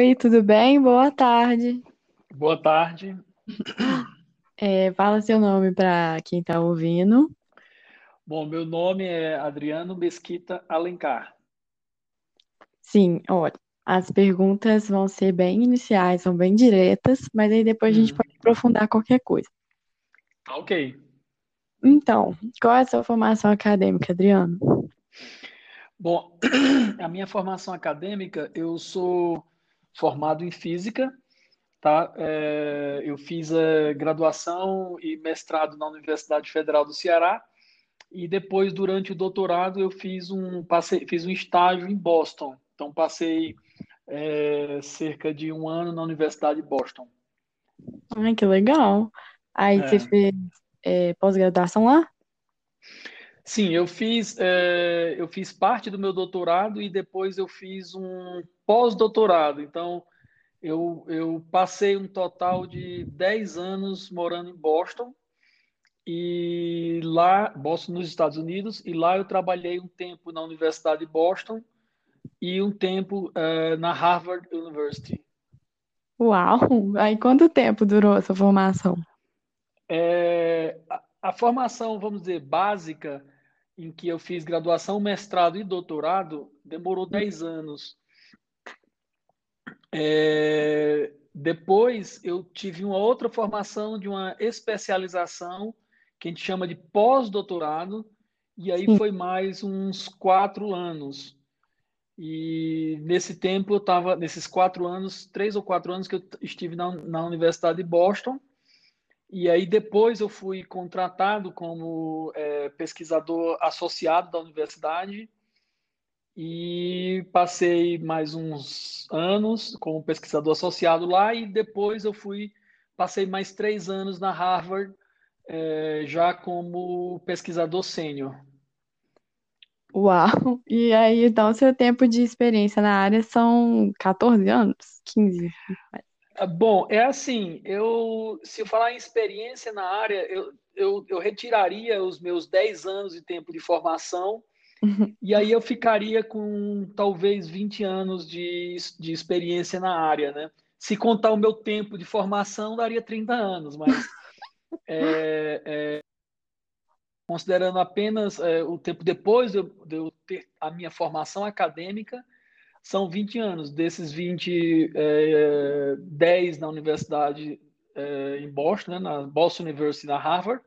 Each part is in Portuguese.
Oi, tudo bem? Boa tarde. Boa tarde. É, fala seu nome para quem está ouvindo. Bom, meu nome é Adriano Mesquita Alencar. Sim, olha, as perguntas vão ser bem iniciais, são bem diretas, mas aí depois a gente Hum, pode aprofundar qualquer coisa. tá ok. Então, qual é a sua formação acadêmica, Adriano? Bom, a minha formação acadêmica, eu sou formado em física, tá? É, eu fiz a graduação e mestrado na Universidade Federal do Ceará e depois, durante o doutorado, eu fiz um, passei, fiz um estágio em Boston. Então, passei é, cerca de um ano na Universidade de Boston. Ai, que legal. Aí você É. fez é, pós-graduação lá? Sim, eu fiz, eh, eu fiz parte do meu doutorado e depois eu fiz um pós-doutorado. Então, eu, eu passei um total de 10 anos morando em Boston e lá, Boston nos Estados Unidos, e lá eu trabalhei um tempo na Universidade de Boston e um tempo, eh, na Harvard University. Uau! Aí quanto tempo durou essa formação? Eh, a, formação, vamos dizer, básica, em que eu fiz graduação, mestrado e doutorado, demorou 10 anos. É, depois eu tive uma outra formação de uma especialização que a gente chama de pós-doutorado, e aí foi mais uns quatro anos. E nesse tempo eu estava, nesses quatro anos, três ou quatro anos que eu estive na, na Universidade de Boston, e aí depois eu fui contratado como é, pesquisador associado da universidade e passei mais uns anos como pesquisador associado lá e depois eu fui passei mais três anos na Harvard é, já como pesquisador sênior. Uau! E aí, então, seu tempo de experiência na área são 14 anos? 15? Ah, Bom, é assim, eu se eu falar em experiência na área, eu, eu, eu retiraria os meus 10 anos de tempo de formação E aí eu ficaria com talvez 20 anos de, de experiência na área, né? Se contar o meu tempo de formação, daria 30 anos, mas é, é, considerando apenas é, o tempo depois de eu, de eu, ter a minha formação acadêmica, são 20 anos. Desses 20, é, 10 na universidade é, em Boston, né? na Boston University, na Harvard,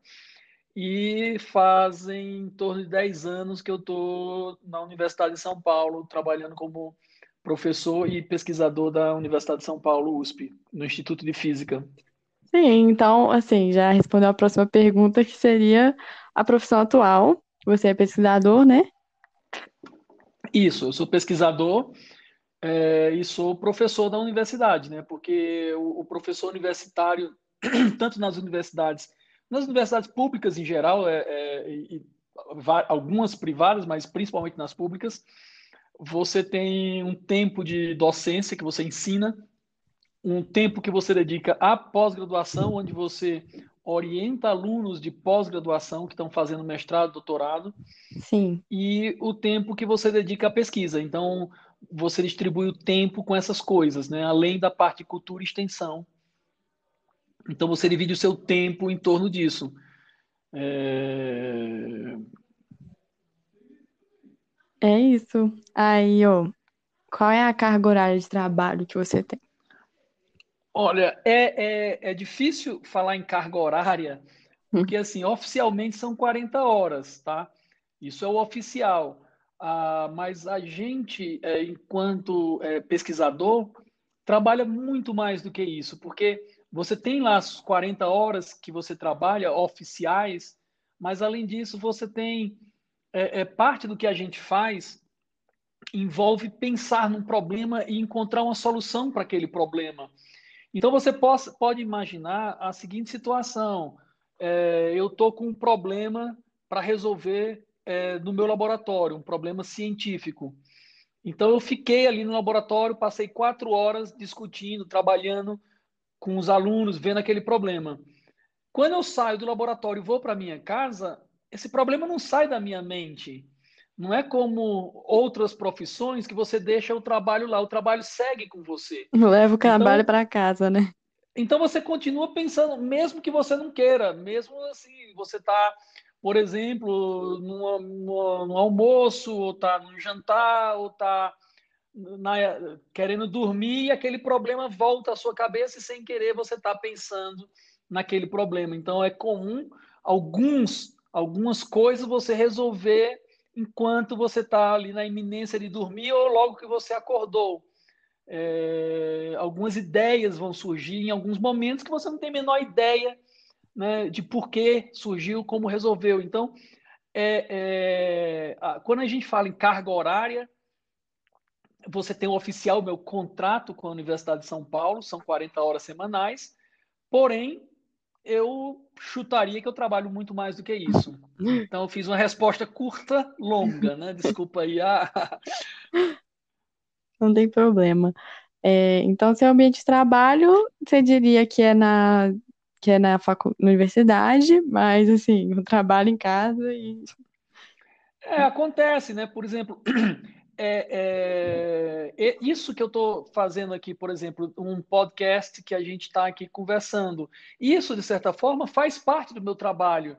e fazem em torno de 10 anos que eu estou na Universidade de São Paulo, trabalhando como professor e pesquisador da Universidade de São Paulo, USP, no Instituto de Física. Sim, então, assim, já respondeu a próxima pergunta, que seria a profissão atual. Você é pesquisador, né? Isso, eu sou pesquisador é, e sou professor da universidade, né? Porque o, o professor universitário, tanto nas universidades nas universidades públicas em geral, é, é, e, algumas privadas, mas principalmente nas públicas, você tem um tempo de docência que você ensina, um tempo que você dedica à pós-graduação, onde você orienta alunos de pós-graduação que estão fazendo mestrado, doutorado, Sim. e o tempo que você dedica à pesquisa. Então, você distribui o tempo com essas coisas, né? além da parte de cultura e extensão. Então você divide o seu tempo em torno disso. É, é isso. Aí, ó, qual é a carga horária de trabalho que você tem? Olha, é, é, é difícil falar em carga horária, porque assim, oficialmente são 40 horas, tá? Isso é o oficial. Ah, mas a gente, é, enquanto é, pesquisador, trabalha muito mais do que isso, porque você tem lá as 40 horas que você trabalha oficiais, mas além disso, você tem é, é, parte do que a gente faz envolve pensar num problema e encontrar uma solução para aquele problema. Então você pode imaginar a seguinte situação: é, eu estou com um problema para resolver é, no meu laboratório, um problema científico. Então eu fiquei ali no laboratório, passei quatro horas discutindo, trabalhando com os alunos, vendo aquele problema. Quando eu saio do laboratório e vou para minha casa, esse problema não sai da minha mente. Não é como outras profissões que você deixa o trabalho lá, o trabalho segue com você. Leva o trabalho então, para casa, né? Então você continua pensando, mesmo que você não queira, mesmo assim, você está, por exemplo, no almoço, ou está no jantar, ou está querendo dormir e aquele problema volta à sua cabeça e sem querer você está pensando naquele problema. Então é comum alguns algumas coisas você resolver enquanto você está ali na iminência de dormir ou logo que você acordou. É, algumas ideias vão surgir em alguns momentos que você não tem a menor ideia né, de por que surgiu, como resolveu. Então, é, é, quando a gente fala em carga horária, você tem o oficial, meu contrato com a Universidade de São Paulo, são 40 horas semanais, porém, eu chutaria que eu trabalho muito mais do que isso. Então, eu fiz uma resposta curta, longa, né? Desculpa aí. Ah. Não tem problema. É, então, seu ambiente de trabalho, você diria que é na, que é na, facu na universidade, mas, assim, eu trabalho em casa e... É, acontece, né? Por exemplo, é, é, isso que eu estou fazendo aqui, por exemplo, um podcast que a gente está aqui conversando, isso, de certa forma, faz parte do meu trabalho.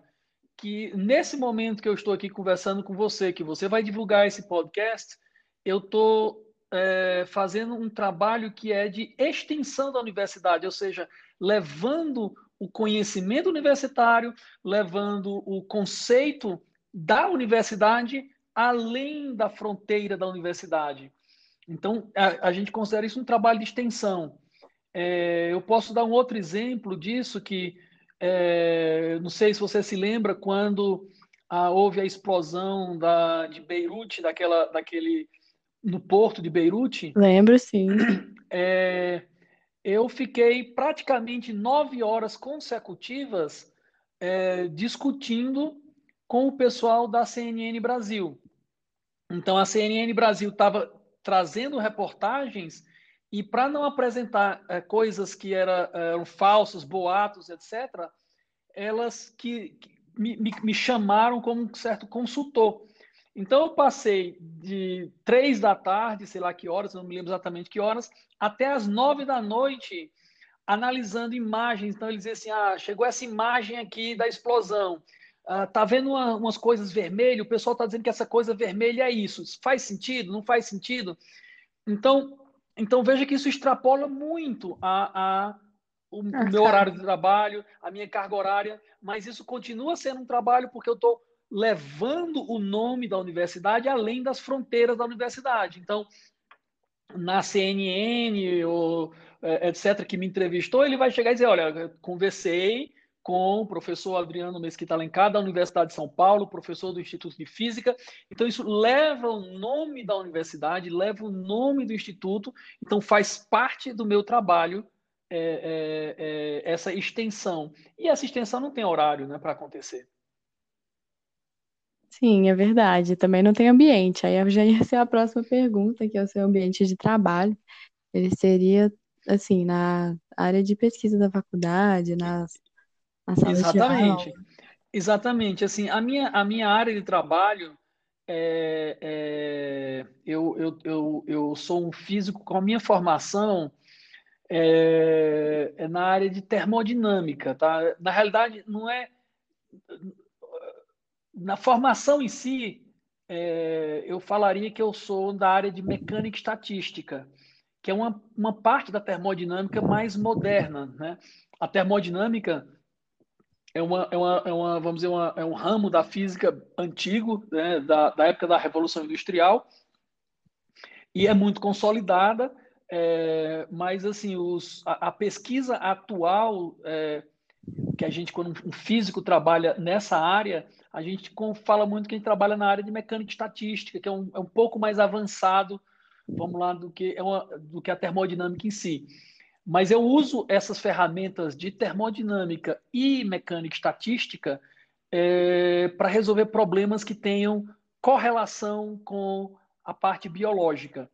Que nesse momento que eu estou aqui conversando com você, que você vai divulgar esse podcast, eu estou é, fazendo um trabalho que é de extensão da universidade, ou seja, levando o conhecimento universitário, levando o conceito da universidade além da fronteira da universidade. Então, a, a gente considera isso um trabalho de extensão. É, eu posso dar um outro exemplo disso que, é, não sei se você se lembra, quando a, houve a explosão da, de Beirute, daquela, daquele, no porto de Beirute. Lembro, sim. É, eu fiquei praticamente nove horas consecutivas é, discutindo com o pessoal da CNN Brasil. Então, a CNN Brasil estava trazendo reportagens e, para não apresentar é, coisas que era, eram falsos, boatos, etc., elas que, que me, me, chamaram como um certo consultor. Então, eu passei de três da tarde, sei lá que horas, não me lembro exatamente que horas, até as nove da noite, analisando imagens. Então, eles diziam assim: ah, chegou essa imagem aqui da explosão. Uh, tá vendo uma, umas coisas vermelhas, o pessoal está dizendo que essa coisa vermelha é isso. Faz sentido? Não faz sentido? Então, então veja que isso extrapola muito a, a o, o meu horário de trabalho, a minha carga horária, mas isso continua sendo um trabalho porque eu estou levando o nome da universidade além das fronteiras da universidade. Então, na CNN ou é, etc., que me entrevistou, ele vai chegar e dizer: Olha, conversei com o professor Adriano Mesquita Alencar, da Universidade de São Paulo, professor do Instituto de Física. Então, isso leva o nome da universidade, leva o nome do instituto, então faz parte do meu trabalho é, é, é, essa extensão. E essa extensão não tem horário né, para acontecer. Sim, é verdade. Também não tem ambiente. Aí já ia ser a próxima pergunta, que é o seu ambiente de trabalho. Ele seria, assim, na área de pesquisa da faculdade, nas na sala Exatamente. Exatamente. Assim, a minha, a minha área de trabalho é, é, eu, eu, eu, eu sou um físico com a minha formação é, é, na área de termodinâmica, tá? Na realidade, não é na formação em si, é, eu falaria que eu sou da área de mecânica estatística, que é uma, uma parte da termodinâmica mais moderna, né? A termodinâmica é uma, é uma, é uma vamos dizer, uma, é um ramo da física antigo, né, da, da época da Revolução Industrial, e é muito consolidada, é, mas assim, os, a, a pesquisa atual, é, que a gente, quando um físico trabalha nessa área, a gente fala muito que a gente trabalha na área de mecânica estatística, que é um, é um pouco mais avançado, vamos lá, do que, é uma, do que a termodinâmica em si. Mas eu uso essas ferramentas de termodinâmica e mecânica estatística é, para resolver problemas que tenham correlação com a parte biológica.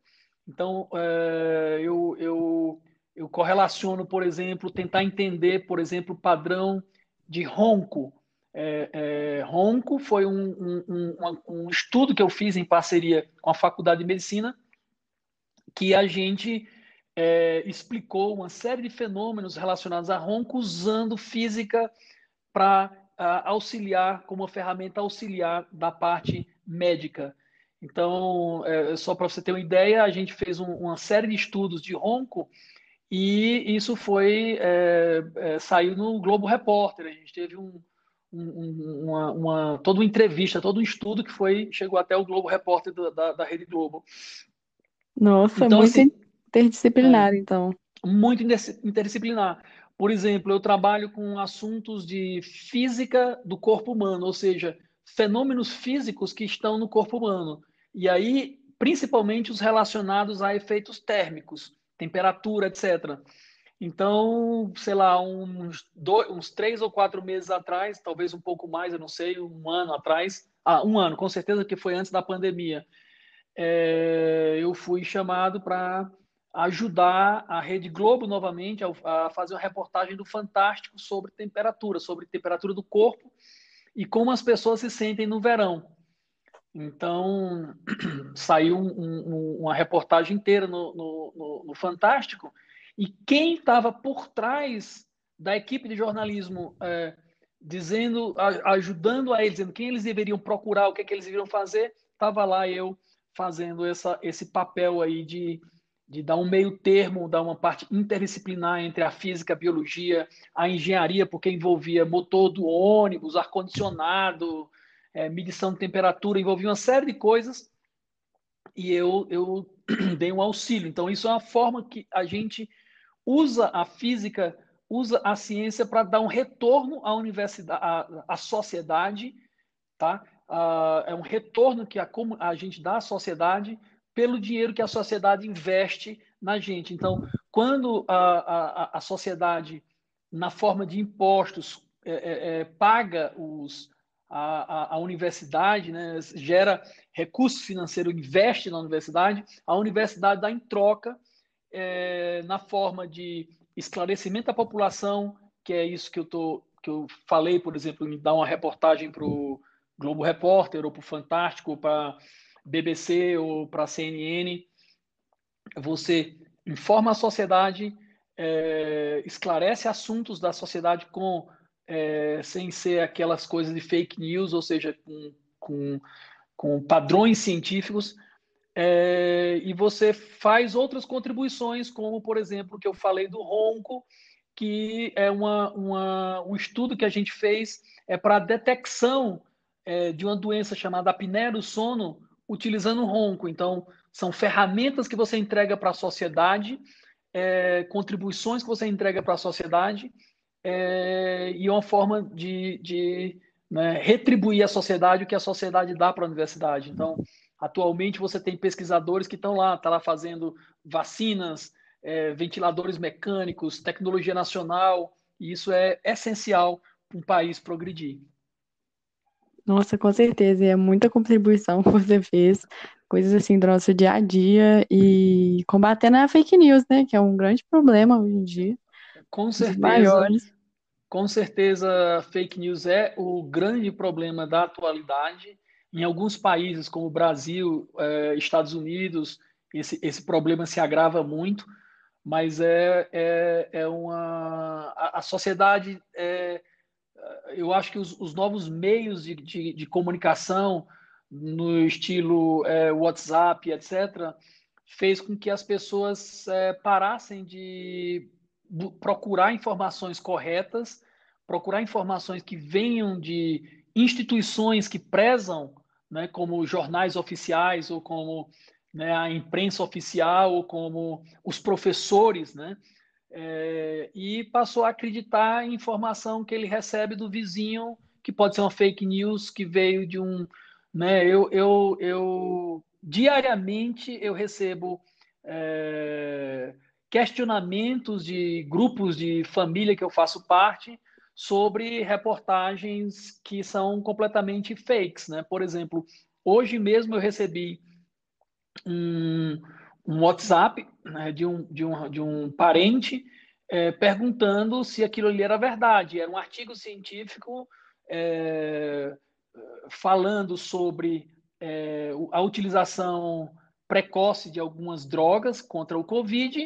Então, é, eu, eu, eu correlaciono, por exemplo, tentar entender, por exemplo, o padrão de ronco é, é, ronco foi um, um, um, um, estudo que eu fiz em parceria com a Faculdade de Medicina, que a gente é, explicou uma série de fenômenos relacionados a ronco usando física para auxiliar, como uma ferramenta auxiliar da parte médica. Então, é, só para você ter uma ideia, a gente fez um, uma série de estudos de ronco e isso foi é, é, saiu no Globo Repórter. A gente teve um, um, uma, uma, toda uma entrevista, todo um estudo que foi chegou até o Globo Repórter da, da, da Rede Globo. Nossa, então, muito assim, interdisciplinar, é, então. Muito interdisciplinar. Por exemplo, eu trabalho com assuntos de física do corpo humano, ou seja, fenômenos físicos que estão no corpo humano. E aí, principalmente os relacionados a efeitos térmicos, temperatura, etc. Então, sei lá, uns, dois, uns três ou quatro meses atrás, talvez um pouco mais, eu não sei, um ano atrás, ah, um ano, com certeza que foi antes da pandemia, é, eu fui chamado para ajudar a Rede Globo novamente a, fazer uma reportagem do Fantástico sobre temperatura, sobre temperatura do corpo e como as pessoas se sentem no verão. Então, saiu um, um, uma reportagem inteira no, no, no, no Fantástico, e quem estava por trás da equipe de jornalismo, é, dizendo, ajudando a eles, dizendo quem eles deveriam procurar, o que, é que eles deveriam fazer, estava lá eu fazendo essa, esse papel aí de, de dar um meio termo, dar uma parte interdisciplinar entre a física, a biologia, a engenharia, porque envolvia motor do ônibus, ar-condicionado, é, medição de temperatura, envolvia uma série de coisas e eu, eu dei um auxílio. Então, isso é uma forma que a gente usa a física, usa a ciência para dar um retorno à universidade, à, à sociedade, tá? Uh, é um retorno que a, a gente dá à sociedade pelo dinheiro que a sociedade investe na gente. Então, quando a, a, a sociedade, na forma de impostos, é, é, é paga os, a, a, universidade, né, gera recurso financeiro, investe na universidade, a universidade dá em troca é, na forma de esclarecimento da população, que é isso que eu, tô, que eu falei, por exemplo, em dar uma reportagem para o Globo Repórter, ou para o Fantástico, ou para BBC, ou para CNN. Você informa a sociedade, é, esclarece assuntos da sociedade com é, sem ser aquelas coisas de fake news, ou seja, com, com, com padrões científicos, é, e você faz outras contribuições, como, por exemplo, que eu falei do ronco, que é uma, uma um estudo que a gente fez é para detecção é, de uma doença chamada apneia do sono utilizando o ronco. Então, são ferramentas que você entrega para a sociedade, é, contribuições que você entrega para a sociedade, é, e uma forma de, de né, retribuir à sociedade o que a sociedade dá para a universidade. Então, atualmente você tem pesquisadores que estão lá, tá lá fazendo vacinas, é, ventiladores mecânicos, tecnologia nacional, e isso é essencial para um país progredir. Nossa, com certeza, e é muita contribuição que você fez, coisas assim do nosso dia a dia e combatendo a fake news, né, que é um grande problema hoje em dia. Com certeza. Com certeza, fake news é o grande problema da atualidade. Em alguns países, como Brasil, eh, Estados Unidos, esse, esse problema se agrava muito, mas é, é, é uma. A, a sociedade, é, eu acho que os, os novos meios de, de, de, comunicação, no estilo é, WhatsApp, etc., fez com que as pessoas é, parassem de procurar informações corretas, procurar informações que venham de instituições que prezam, né, como jornais oficiais ou como né, a imprensa oficial ou como os professores, né, é, e passou a acreditar em informação que ele recebe do vizinho, que pode ser uma fake news que veio de um, né, eu, eu, eu diariamente eu recebo é, questionamentos de grupos de família que eu faço parte sobre reportagens que são completamente fakes, né? Por exemplo, hoje mesmo eu recebi um, um WhatsApp né, de, um, de, um, de um parente é, perguntando se aquilo ali era verdade. Era um artigo científico é, falando sobre é, a utilização precoce de algumas drogas contra o Covid.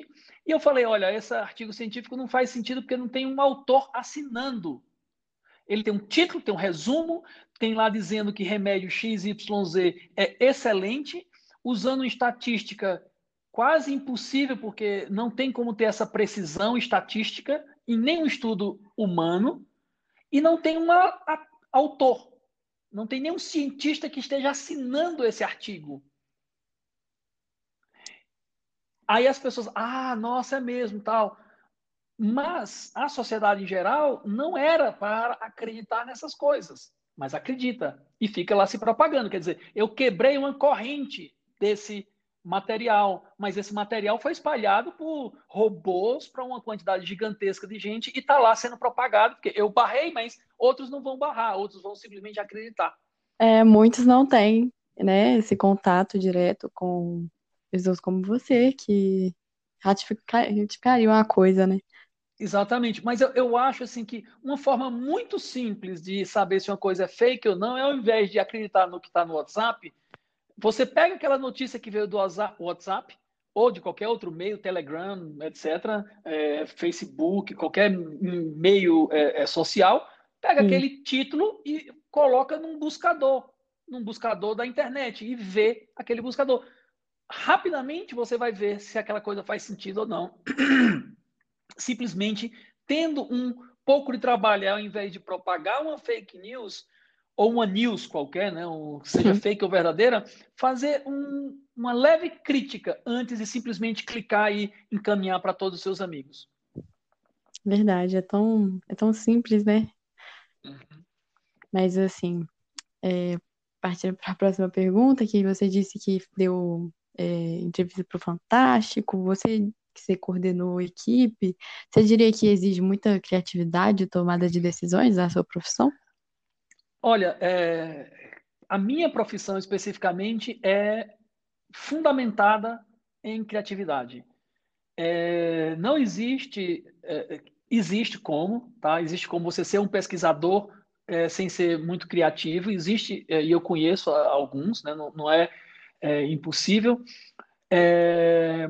E eu falei: olha, esse artigo científico não faz sentido porque não tem um autor assinando. Ele tem um título, tem um resumo, tem lá dizendo que remédio XYZ é excelente, usando estatística quase impossível, porque não tem como ter essa precisão estatística em nenhum estudo humano, e não tem um autor, não tem nenhum cientista que esteja assinando esse artigo. Aí as pessoas, ah, nossa, é mesmo, tal. Mas a sociedade em geral não era para acreditar nessas coisas, mas acredita e fica lá se propagando. Quer dizer, eu quebrei uma corrente desse material, mas esse material foi espalhado por robôs para uma quantidade gigantesca de gente e está lá sendo propagado, porque eu barrei, mas outros não vão barrar, outros vão simplesmente acreditar. É, muitos não têm né, esse contato direto com pessoas como você, que ratificariam a coisa, né? Exatamente, mas eu, eu acho assim que uma forma muito simples de saber se uma coisa é fake ou não é ao invés de acreditar no que está no WhatsApp, você pega aquela notícia que veio do WhatsApp ou de qualquer outro meio, Telegram, etc., é, Facebook, qualquer meio é, é, social, pega hum. aquele título e coloca num buscador, num buscador da internet e vê aquele buscador. Rapidamente você vai ver se aquela coisa faz sentido ou não. Simplesmente tendo um pouco de trabalho, ao invés de propagar uma fake news, ou uma news qualquer, né, ou seja uhum. fake ou verdadeira, fazer um, uma leve crítica antes de simplesmente clicar e encaminhar para todos os seus amigos. Verdade, é tão, é tão simples, né? Uhum. Mas assim, é, partindo para a próxima pergunta, que você disse que deu é, entrevista para o Fantástico, você que você coordenou a equipe, você diria que exige muita criatividade e tomada de decisões na sua profissão? Olha, é, a minha profissão especificamente é fundamentada em criatividade. É, não existe, é, existe como, tá? Existe como você ser um pesquisador é, sem ser muito criativo. Existe é, e eu conheço alguns, né? Não, não é, é, impossível.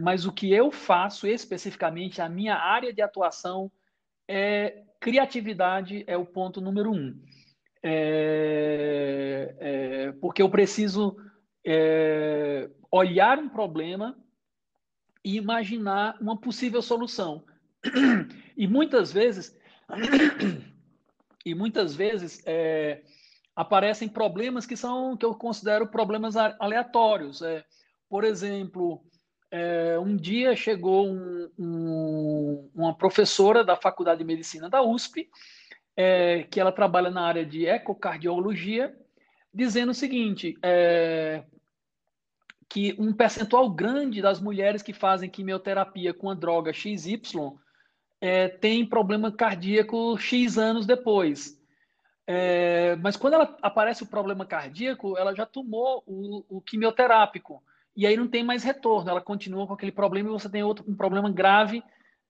mas o que eu faço especificamente, a minha área de atuação é criatividade é o ponto número um é, é, porque eu preciso é, olhar um problema e imaginar uma possível solução. E muitas vezes, e muitas vezes é, aparecem problemas que são que eu considero problemas aleatórios. É, por exemplo, é, um dia chegou um, um, uma professora da Faculdade de Medicina da USP é, que ela trabalha na área de ecocardiologia, dizendo o seguinte: é, que um percentual grande das mulheres que fazem quimioterapia com a droga XY é, tem problema cardíaco X anos depois. É, mas quando ela aparece o problema cardíaco, ela já tomou o, o, quimioterápico. E aí não tem mais retorno, ela continua com aquele problema e você tem outro, um problema grave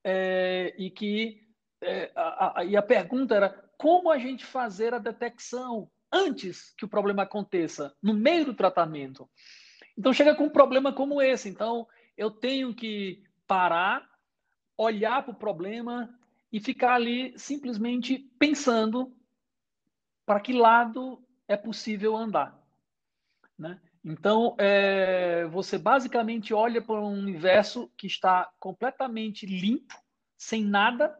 é, e que é, a, a, e a pergunta era como a gente fazer a detecção antes que o problema aconteça, no meio do tratamento. Então chega com um problema como esse. Então eu tenho que parar, olhar para o problema e ficar ali simplesmente pensando para que lado é possível andar. Né? Então, é, você basicamente olha para um universo que está completamente limpo, sem nada,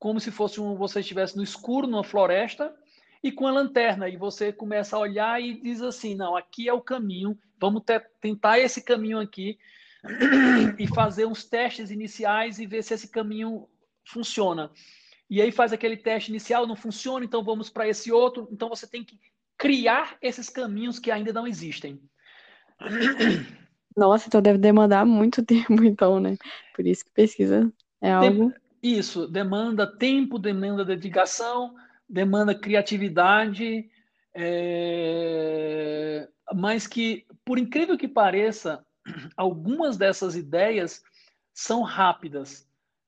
como se fosse um, você estivesse no escuro, numa floresta, e com a lanterna. E você começa a olhar e diz assim: não, aqui é o caminho, vamos tentar esse caminho aqui e fazer uns testes iniciais e ver se esse caminho funciona. E aí faz aquele teste inicial, não funciona, então vamos para esse outro. Então você tem que criar esses caminhos que ainda não existem. Nossa, então deve demandar muito tempo, então, né? Por isso que pesquisa é algo. Isso, demanda tempo, demanda dedicação, demanda criatividade, é... mas que, por incrível que pareça, algumas dessas ideias são rápidas,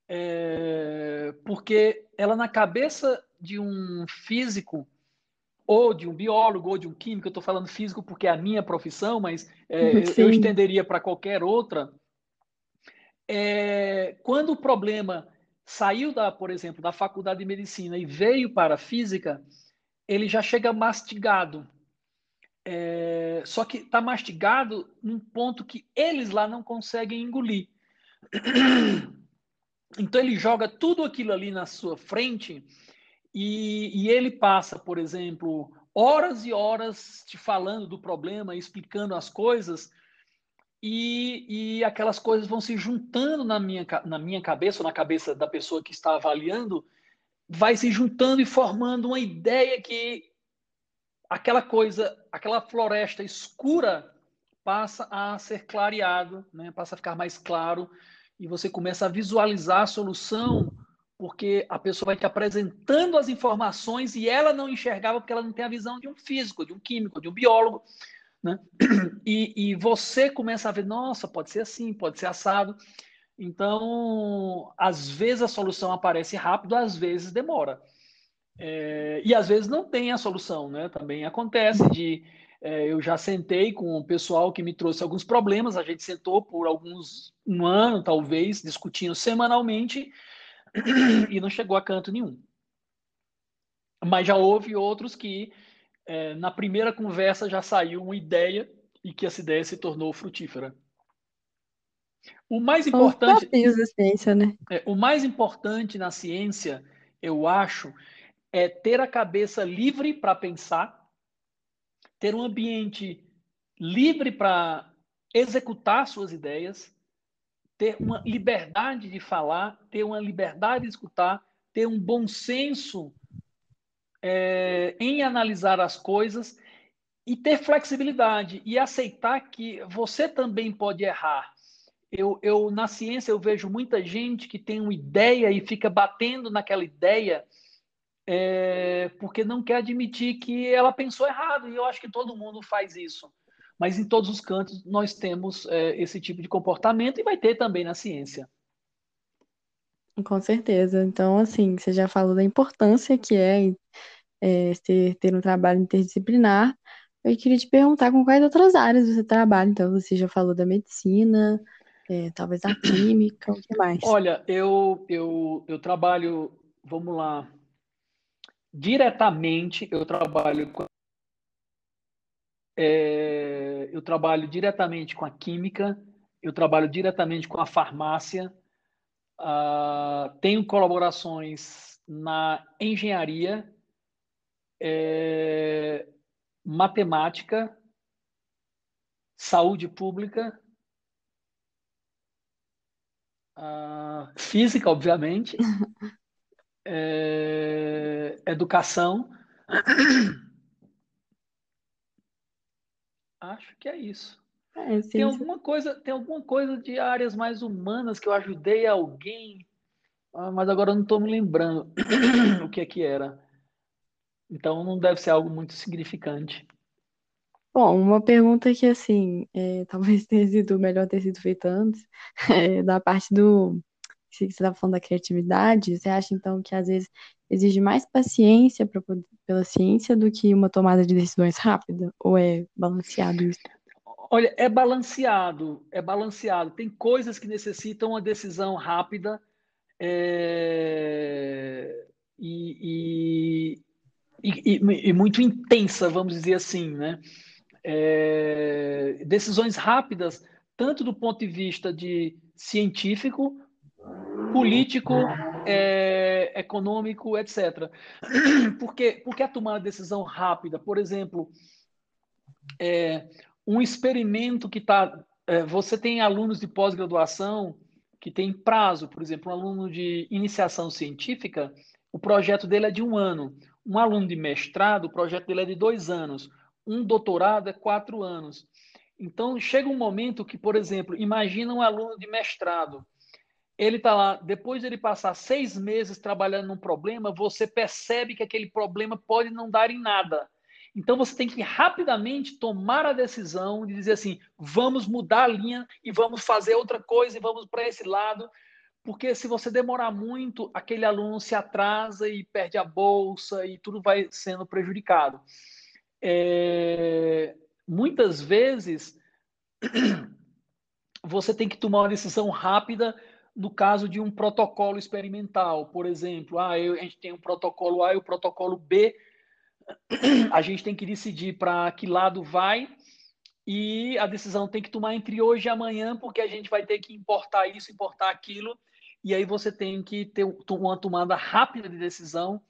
é... porque ela na cabeça de um físico ou de um biólogo, ou de um químico, eu estou falando físico porque é a minha profissão, mas é, eu estenderia para qualquer outra. É, quando o problema saiu da, por exemplo, da faculdade de medicina e veio para a física, ele já chega mastigado. É, só que está mastigado num ponto que eles lá não conseguem engolir. Então ele joga tudo aquilo ali na sua frente e, e ele passa, por exemplo, horas e horas te falando do problema, explicando as coisas, e, e aquelas coisas vão se juntando na minha, na minha cabeça, ou na cabeça da pessoa que está avaliando, vai se juntando e formando uma ideia que aquela coisa, aquela floresta escura passa a ser clareado, né? passa a ficar mais claro, e você começa a visualizar a solução porque a pessoa vai te apresentando as informações e ela não enxergava porque ela não tem a visão de um físico, de um químico, de um biólogo. Né? E, e você começa a ver, nossa, pode ser assim, pode ser assado. Então, às vezes a solução aparece rápido, às vezes demora. É, e às vezes não tem a solução, né? Também acontece de é, eu já sentei com o pessoal que me trouxe alguns problemas, a gente sentou por alguns um ano, talvez, discutindo semanalmente, e não chegou a canto nenhum. Mas já houve outros que, é, na primeira conversa, já saiu uma ideia e que essa ideia se tornou frutífera. O mais importante. da ciência, né? É, o mais importante na ciência, eu acho, é ter a cabeça livre para pensar, ter um ambiente livre para executar suas ideias ter uma liberdade de falar, ter uma liberdade de escutar, ter um bom senso é, em analisar as coisas e ter flexibilidade e aceitar que você também pode errar. Eu, eu na ciência eu vejo muita gente que tem uma ideia e fica batendo naquela ideia é, porque não quer admitir que ela pensou errado. E eu acho que todo mundo faz isso mas em todos os cantos nós temos é, esse tipo de comportamento e vai ter também na ciência. Com certeza. Então, assim, você já falou da importância que é, é ter, ter um trabalho interdisciplinar. Eu queria te perguntar com quais outras áreas você trabalha. Então, você já falou da medicina, é, talvez da química, o que mais? Olha, eu, eu, eu trabalho, vamos lá, diretamente eu trabalho com é, eu trabalho diretamente com a química, eu trabalho diretamente com a farmácia, uh, tenho colaborações na engenharia, é, matemática, saúde pública, uh, física, obviamente, é, educação. Acho que é isso. É, sim, tem alguma coisa, tem alguma coisa de áreas mais humanas que eu ajudei alguém, ah, mas agora eu não estou me lembrando o que é que era. Então não deve ser algo muito significante. Bom, uma pergunta que assim, é, talvez tenha sido melhor ter sido feita antes, é, da parte do que você estava falando da criatividade, você acha então que às vezes exige mais paciência pra, pela ciência do que uma tomada de decisões rápida? Ou é balanceado isso? Olha, é balanceado, é balanceado. Tem coisas que necessitam uma decisão rápida é... e, e, e, e, muito intensa, vamos dizer assim, né? É... Decisões rápidas, tanto do ponto de vista de científico, político, é, econômico, etc. Por quê? Porque a tomada de decisão rápida, por exemplo, é, um experimento que está. É, você tem alunos de pós-graduação que tem prazo, por exemplo, um aluno de iniciação científica, o projeto dele é de um ano. Um aluno de mestrado, o projeto dele é de dois anos. Um doutorado é quatro anos. Então, chega um momento que, por exemplo, imagina um aluno de mestrado ele está lá, depois de ele passar seis meses trabalhando num problema, você percebe que aquele problema pode não dar em nada. Então você tem que rapidamente tomar a decisão de dizer assim: vamos mudar a linha e vamos fazer outra coisa e vamos para esse lado, porque se você demorar muito, aquele aluno se atrasa e perde a bolsa e tudo vai sendo prejudicado. É, muitas vezes você tem que tomar uma decisão rápida no caso de um protocolo experimental, por exemplo, ah, eu, a gente tem um protocolo A e o protocolo B, a gente tem que decidir para que lado vai e a decisão tem que tomar entre hoje e amanhã, porque a gente vai ter que importar isso, importar aquilo, e aí você tem que ter uma tomada rápida de decisão,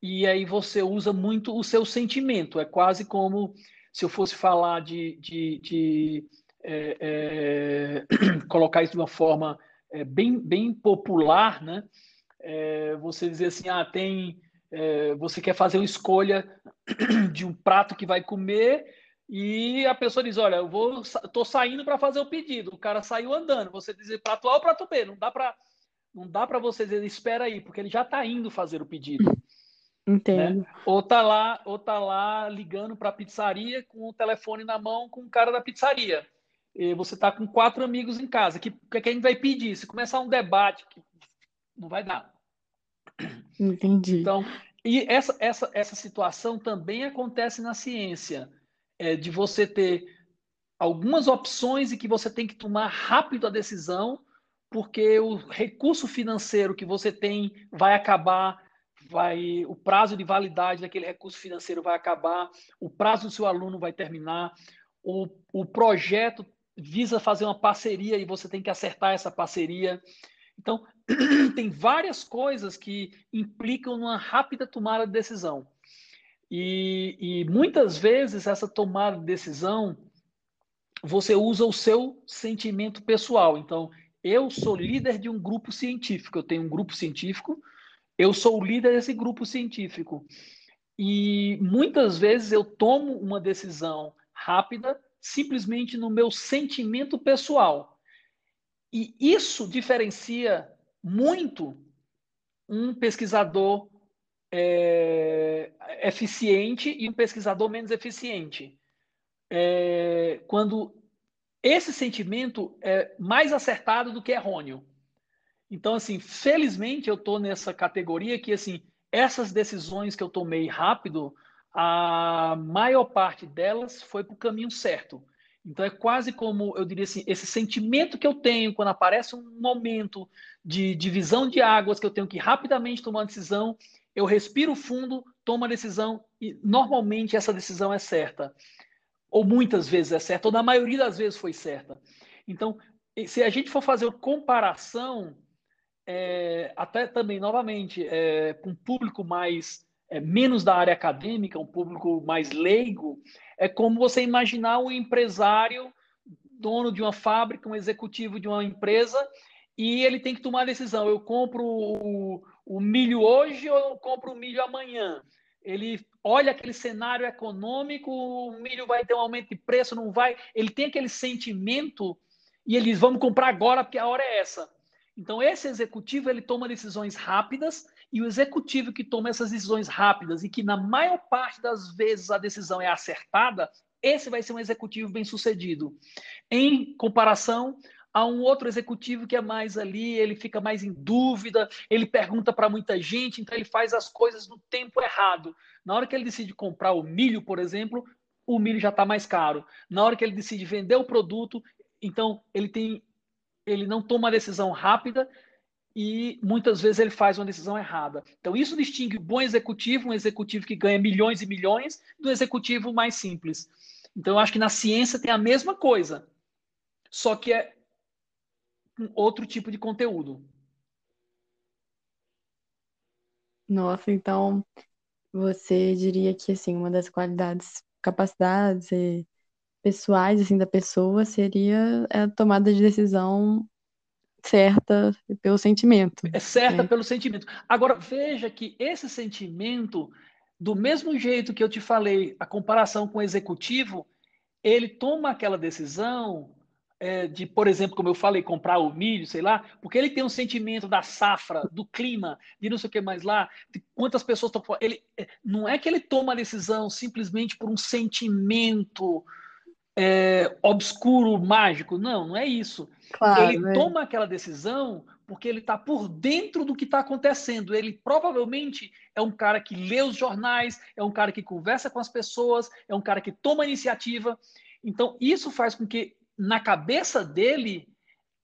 e aí você usa muito o seu sentimento. É quase como se eu fosse falar de, de, de é, é, colocar isso de uma forma é, bem, bem popular, né? É, você dizer assim, ah, tem, é, você quer fazer uma escolha de um prato que vai comer e a pessoa diz, olha, eu vou, tô saindo para fazer o pedido. O cara saiu andando. Você dizer prato A ou prato B, não dá para não dá para você dizer espera aí, porque ele já está indo fazer o pedido. Entendo. Né? Ou tá lá, ou tá lá ligando para a pizzaria com o telefone na mão com o cara da pizzaria. E você tá com quatro amigos em casa. Que que, que a gente vai pedir? Se começar um debate, não vai dar. Entendi. Então, e essa, essa, essa situação também acontece na ciência, é, de você ter algumas opções e que você tem que tomar rápido a decisão porque o recurso financeiro que você tem vai acabar, vai o prazo de validade daquele recurso financeiro vai acabar, o prazo do seu aluno vai terminar, o, o projeto visa fazer uma parceria e você tem que acertar essa parceria. Então, tem várias coisas que implicam numa rápida tomada de decisão. E, e muitas vezes essa tomada de decisão você usa o seu sentimento pessoal. Então, eu sou líder de um grupo científico, eu tenho um grupo científico, eu sou o líder desse grupo científico. E muitas vezes eu tomo uma decisão rápida simplesmente no meu sentimento pessoal. E isso diferencia muito um pesquisador é, eficiente e um pesquisador menos eficiente. É, quando esse sentimento é mais acertado do que errôneo. Então, assim, felizmente eu estou nessa categoria que, assim, essas decisões que eu tomei rápido, a maior parte delas foi para o caminho certo. Então, é quase como, eu diria assim, esse sentimento que eu tenho quando aparece um momento de divisão de águas, que eu tenho que rapidamente tomar uma decisão, eu respiro fundo, tomo a decisão e, normalmente, essa decisão é certa ou muitas vezes é certa, ou na maioria das vezes foi certa. Então, se a gente for fazer uma comparação, é, até também, novamente, é, com um público mais é, menos da área acadêmica, um público mais leigo, é como você imaginar um empresário, dono de uma fábrica, um executivo de uma empresa, e ele tem que tomar a decisão: eu compro o, o milho hoje ou eu compro o milho amanhã? Ele olha aquele cenário econômico, o milho vai ter um aumento de preço, não vai. Ele tem aquele sentimento e ele diz: vamos comprar agora porque a hora é essa. Então, esse executivo ele toma decisões rápidas e o executivo que toma essas decisões rápidas e que na maior parte das vezes a decisão é acertada, esse vai ser um executivo bem sucedido. Em comparação a um outro executivo que é mais ali, ele fica mais em dúvida, ele pergunta para muita gente, então ele faz as coisas no tempo errado. Na hora que ele decide comprar o milho, por exemplo, o milho já está mais caro. Na hora que ele decide vender o produto, então ele tem, ele não toma a decisão rápida e muitas vezes ele faz uma decisão errada. Então isso distingue um bom executivo, um executivo que ganha milhões e milhões, do executivo mais simples. Então eu acho que na ciência tem a mesma coisa, só que é um outro tipo de conteúdo. Nossa, então você diria que assim, uma das qualidades, capacidades pessoais assim da pessoa seria a tomada de decisão certa pelo sentimento. É certa né? pelo sentimento. Agora veja que esse sentimento, do mesmo jeito que eu te falei, a comparação com o executivo, ele toma aquela decisão é, de, por exemplo, como eu falei, comprar o milho, sei lá, porque ele tem um sentimento da safra, do clima, de não sei o que mais lá, de quantas pessoas estão. Ele, é, não é que ele toma a decisão simplesmente por um sentimento é, obscuro, mágico. Não, não é isso. Claro, ele é. toma aquela decisão porque ele está por dentro do que está acontecendo. Ele provavelmente é um cara que lê os jornais, é um cara que conversa com as pessoas, é um cara que toma iniciativa. Então, isso faz com que, na cabeça dele,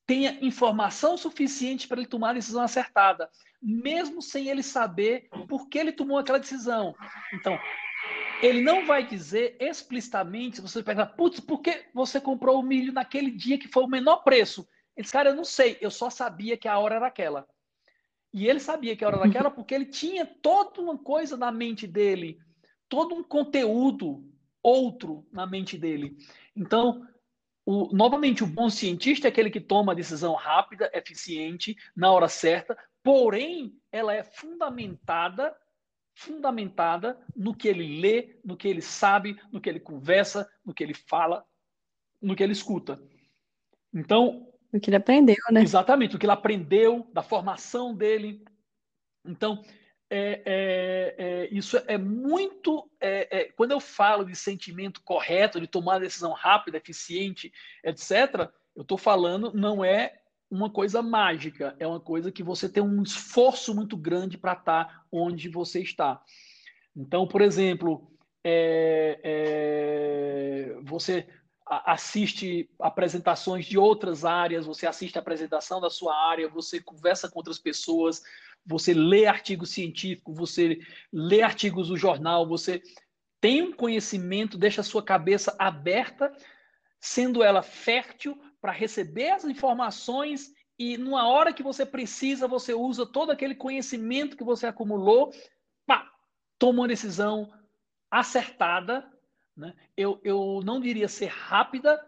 tenha informação suficiente para ele tomar a decisão acertada, mesmo sem ele saber por que ele tomou aquela decisão. Então, ele não vai dizer explicitamente, se você perguntar, putz, por que você comprou o milho naquele dia que foi o menor preço? Ele disse, cara, eu não sei, eu só sabia que a hora era aquela. E ele sabia que a hora era aquela porque ele tinha toda uma coisa na mente dele, todo um conteúdo outro na mente dele. Então, o, novamente, o bom cientista é aquele que toma a decisão rápida, eficiente, na hora certa, porém, ela é fundamentada fundamentada no que ele lê, no que ele sabe, no que ele conversa, no que ele fala, no que ele escuta. Então. O que ele aprendeu, né? Exatamente, o que ele aprendeu, da formação dele. Então, é, é, é, isso é muito. É, é, quando eu falo de sentimento correto, de tomar decisão rápida, eficiente, etc., eu estou falando, não é uma coisa mágica, é uma coisa que você tem um esforço muito grande para estar tá onde você está. Então, por exemplo, é, você assiste apresentações de outras áreas, você assiste a apresentação da sua área, você conversa com outras pessoas, você lê artigos científicos, você lê artigos do jornal, você tem um conhecimento, deixa a sua cabeça aberta, sendo ela fértil para receber as informações e numa hora que você precisa, você usa todo aquele conhecimento que você acumulou, pá, toma uma decisão acertada. Né? Eu, eu não diria ser rápida,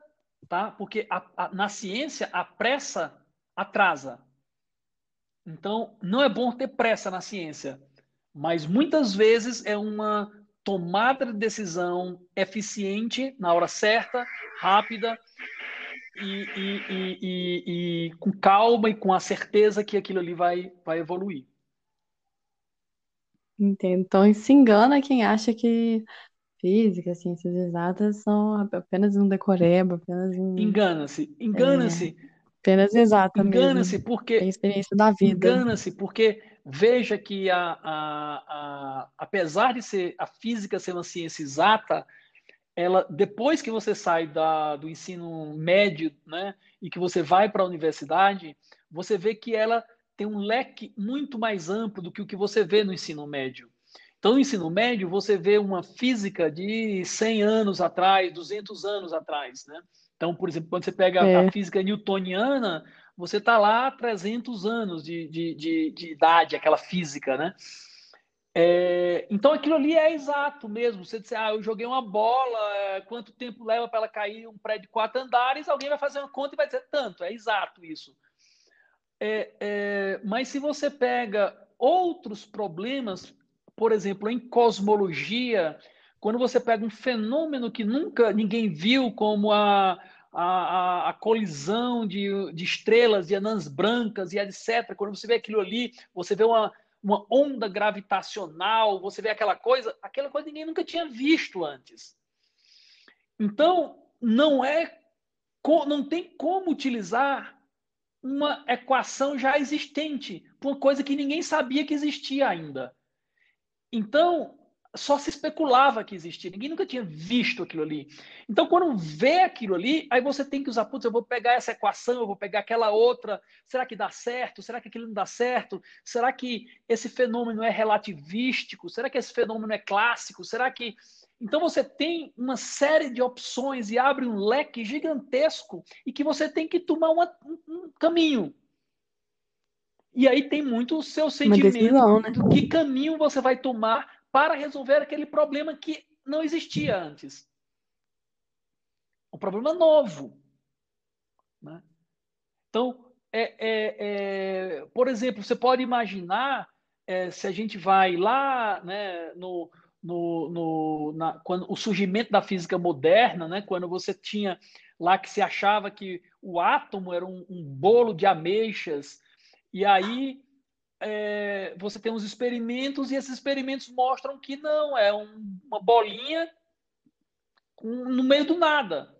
tá? porque a, a, na ciência a pressa atrasa. Então, não é bom ter pressa na ciência, mas muitas vezes é uma tomada de decisão eficiente, na hora certa, rápida, e, e, e, e, com calma e com a certeza que aquilo ali vai, vai evoluir. Entendo. Então, se engana quem acha que física, ciências exatas são apenas um decoreba, apenas um. Engana-se, engana-se. É, apenas exata Engana-se porque. Tem experiência da vida. Engana-se porque veja que a, a, a, apesar de ser a física ser uma ciência exata, ela depois que você sai da, do ensino médio, né, e que você vai para a universidade, você vê que ela tem um leque muito mais amplo do que o que você vê no ensino médio. Então, no ensino médio, você vê uma física de 100 anos atrás, 200 anos atrás, né? Então, por exemplo, quando você pega é. a física newtoniana, você está lá há 300 anos de, de, de, de idade, aquela física, né? É, então aquilo ali é exato mesmo. Você dizer, ah, eu joguei uma bola, é, quanto tempo leva para ela cair um prédio de quatro andares? Alguém vai fazer uma conta e vai dizer tanto. É exato isso. É, é, mas se você pega outros problemas, por exemplo, em cosmologia, quando você pega um fenômeno que nunca ninguém viu, como a, a, a, colisão de, de estrelas, de anãs brancas e etc., quando você vê aquilo ali, você vê uma uma onda gravitacional, você vê aquela coisa, aquela coisa ninguém nunca tinha visto antes. Então, não é não tem como utilizar uma equação já existente, uma coisa que ninguém sabia que existia ainda. Então, só se especulava que existia, ninguém nunca tinha visto aquilo ali. Então, quando vê aquilo ali, aí você tem que usar, putz, eu vou pegar essa equação, eu vou pegar aquela outra, será que dá certo? Será que aquilo não dá certo? Será que esse fenômeno é relativístico? Será que esse fenômeno é clássico? Será que. Então, você tem uma série de opções e abre um leque gigantesco e que você tem que tomar uma, um caminho. E aí tem muito o seu sentimento decisão, né? do que caminho você vai tomar para resolver aquele problema que não existia antes. Um problema novo. Né? Então, é, é, é, por exemplo, você pode imaginar é, se a gente vai lá né, no, no, no na, quando, o surgimento da física moderna, né, quando você tinha lá que se achava que o átomo era um, um bolo de ameixas, e aí é, você tem uns experimentos e esses experimentos mostram que não, é um, uma bolinha no meio do nada.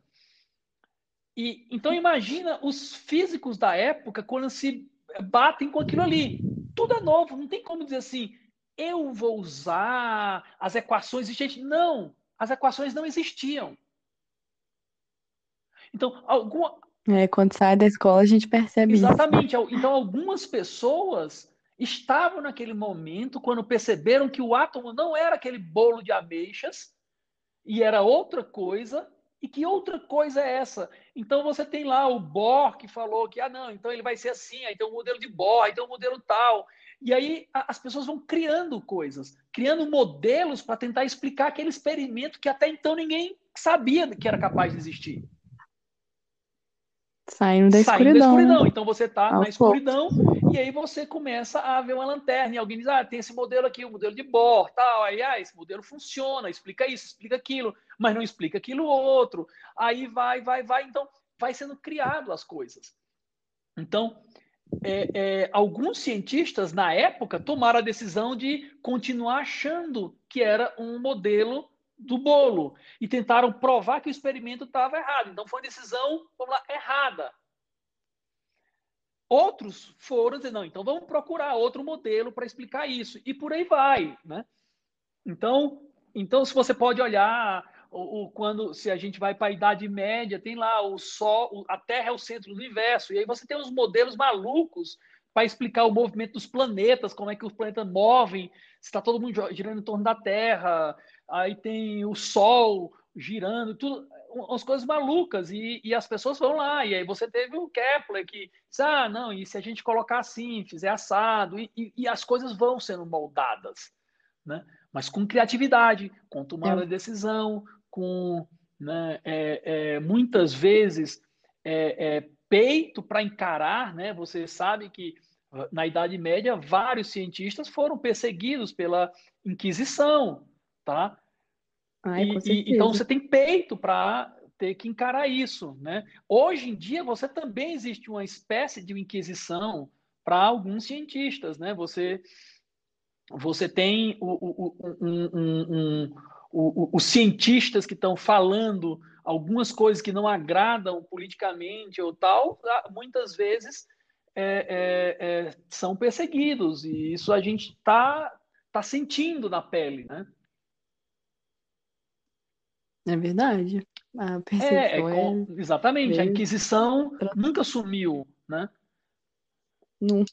E então imagina os físicos da época quando se batem com aquilo ali. Tudo é novo, não tem como dizer assim, eu vou usar as equações existentes. Não, as equações não existiam. Então, alguma. É, quando sai da escola a gente percebe Exatamente. Isso. Então, algumas pessoas estavam naquele momento quando perceberam que o átomo não era aquele bolo de ameixas e era outra coisa. E que outra coisa é essa? Então você tem lá o Bohr que falou que ah não, então ele vai ser assim, aí tem o modelo de Bohr, aí tem o modelo tal. E aí as pessoas vão criando coisas, criando modelos para tentar explicar aquele experimento que até então ninguém sabia que era capaz de existir. Saindo da Saindo escuridão. Da escuridão. Então você está na escuridão e aí você começa a ver uma lanterna e alguém diz: ah, tem esse modelo aqui, o modelo de Bohr, tal. Aí, ah, esse modelo funciona, explica isso, explica aquilo, mas não explica aquilo outro. Aí vai, vai, vai. Então vai sendo criado as coisas. Então, é, é, alguns cientistas na época tomaram a decisão de continuar achando que era um modelo do bolo e tentaram provar que o experimento estava errado. Então foi uma decisão, vamos lá, errada. Outros foram dizer, não, então vamos procurar outro modelo para explicar isso. E por aí vai, né? Então, então se você pode olhar o, o quando se a gente vai para a Idade Média, tem lá o Sol, a Terra é o centro do universo, e aí você tem uns modelos malucos para explicar o movimento dos planetas, como é que os planetas movem, se está todo mundo girando em torno da Terra, aí tem o Sol girando, tudo, umas coisas malucas, e, e, as pessoas vão lá, e aí você teve o Kepler que diz, ah, não, e se a gente colocar assim, fizer assado, e, e, e as coisas vão sendo moldadas, né? Mas com criatividade, com tomada é. de decisão, com, né, é, é, muitas vezes, é, é, peito para encarar, né? Você sabe que na Idade Média vários cientistas foram perseguidos pela Inquisição, tá? Ai, e, e, então você tem peito para ter que encarar isso, né? Hoje em dia você também existe uma espécie de inquisição para alguns cientistas, né? Você você tem o, o, um, um, um, os cientistas que estão falando algumas coisas que não agradam politicamente ou tal, muitas vezes é, é, é, são perseguidos e isso a gente está tá sentindo na pele, né? É verdade. A é, é com, exatamente. A Inquisição nunca sumiu, né? Não.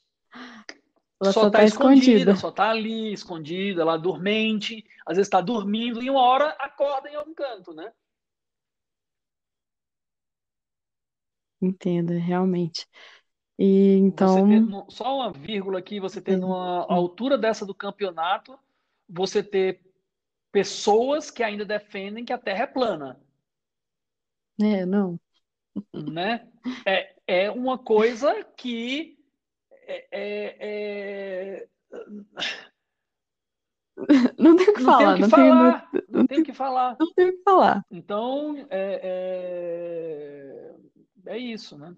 Ela só está tá escondida, escondida, só está ali, escondida, lá dormente, às vezes está dormindo e uma hora acorda em algum canto, né? Entendo, realmente. E então. Ter, só uma vírgula aqui, você ter numa altura dessa do campeonato, você ter pessoas que ainda defendem que a Terra é plana. É, não. Né? É, é uma coisa que é, é, é... Não tem o que falar. Não, tem o que falar. Não, não tem o que falar. Não tem o que falar. Então, é, é, é isso, né?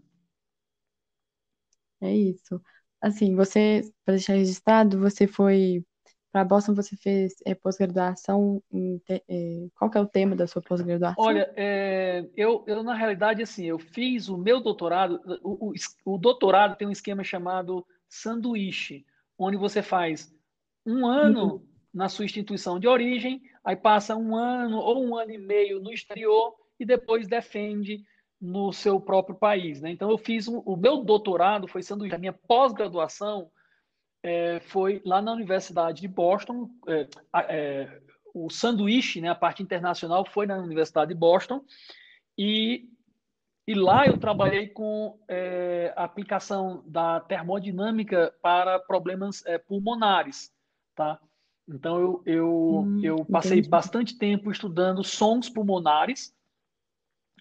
É isso. Assim, você, para deixar registrado, você foi para Boston, você fez é, pós-graduação. É, qual que é o tema da sua pós-graduação? Olha, é, eu, eu, na realidade, assim, eu fiz o meu doutorado. O, o, o, doutorado tem um esquema chamado sanduíche, onde você faz um ano uhum. na sua instituição de origem, aí passa um ano ou um ano e meio no exterior e depois defende no seu próprio país. Né? Então, eu fiz um, o meu doutorado foi sanduíche, a minha pós-graduação é, foi lá na Universidade de Boston. É, é, o sanduíche, né, a parte internacional, foi na Universidade de Boston. E, e lá eu trabalhei com é, a aplicação da termodinâmica para problemas é, pulmonares. Tá? Então, eu, eu, hum, eu passei entendi. bastante tempo estudando sons pulmonares,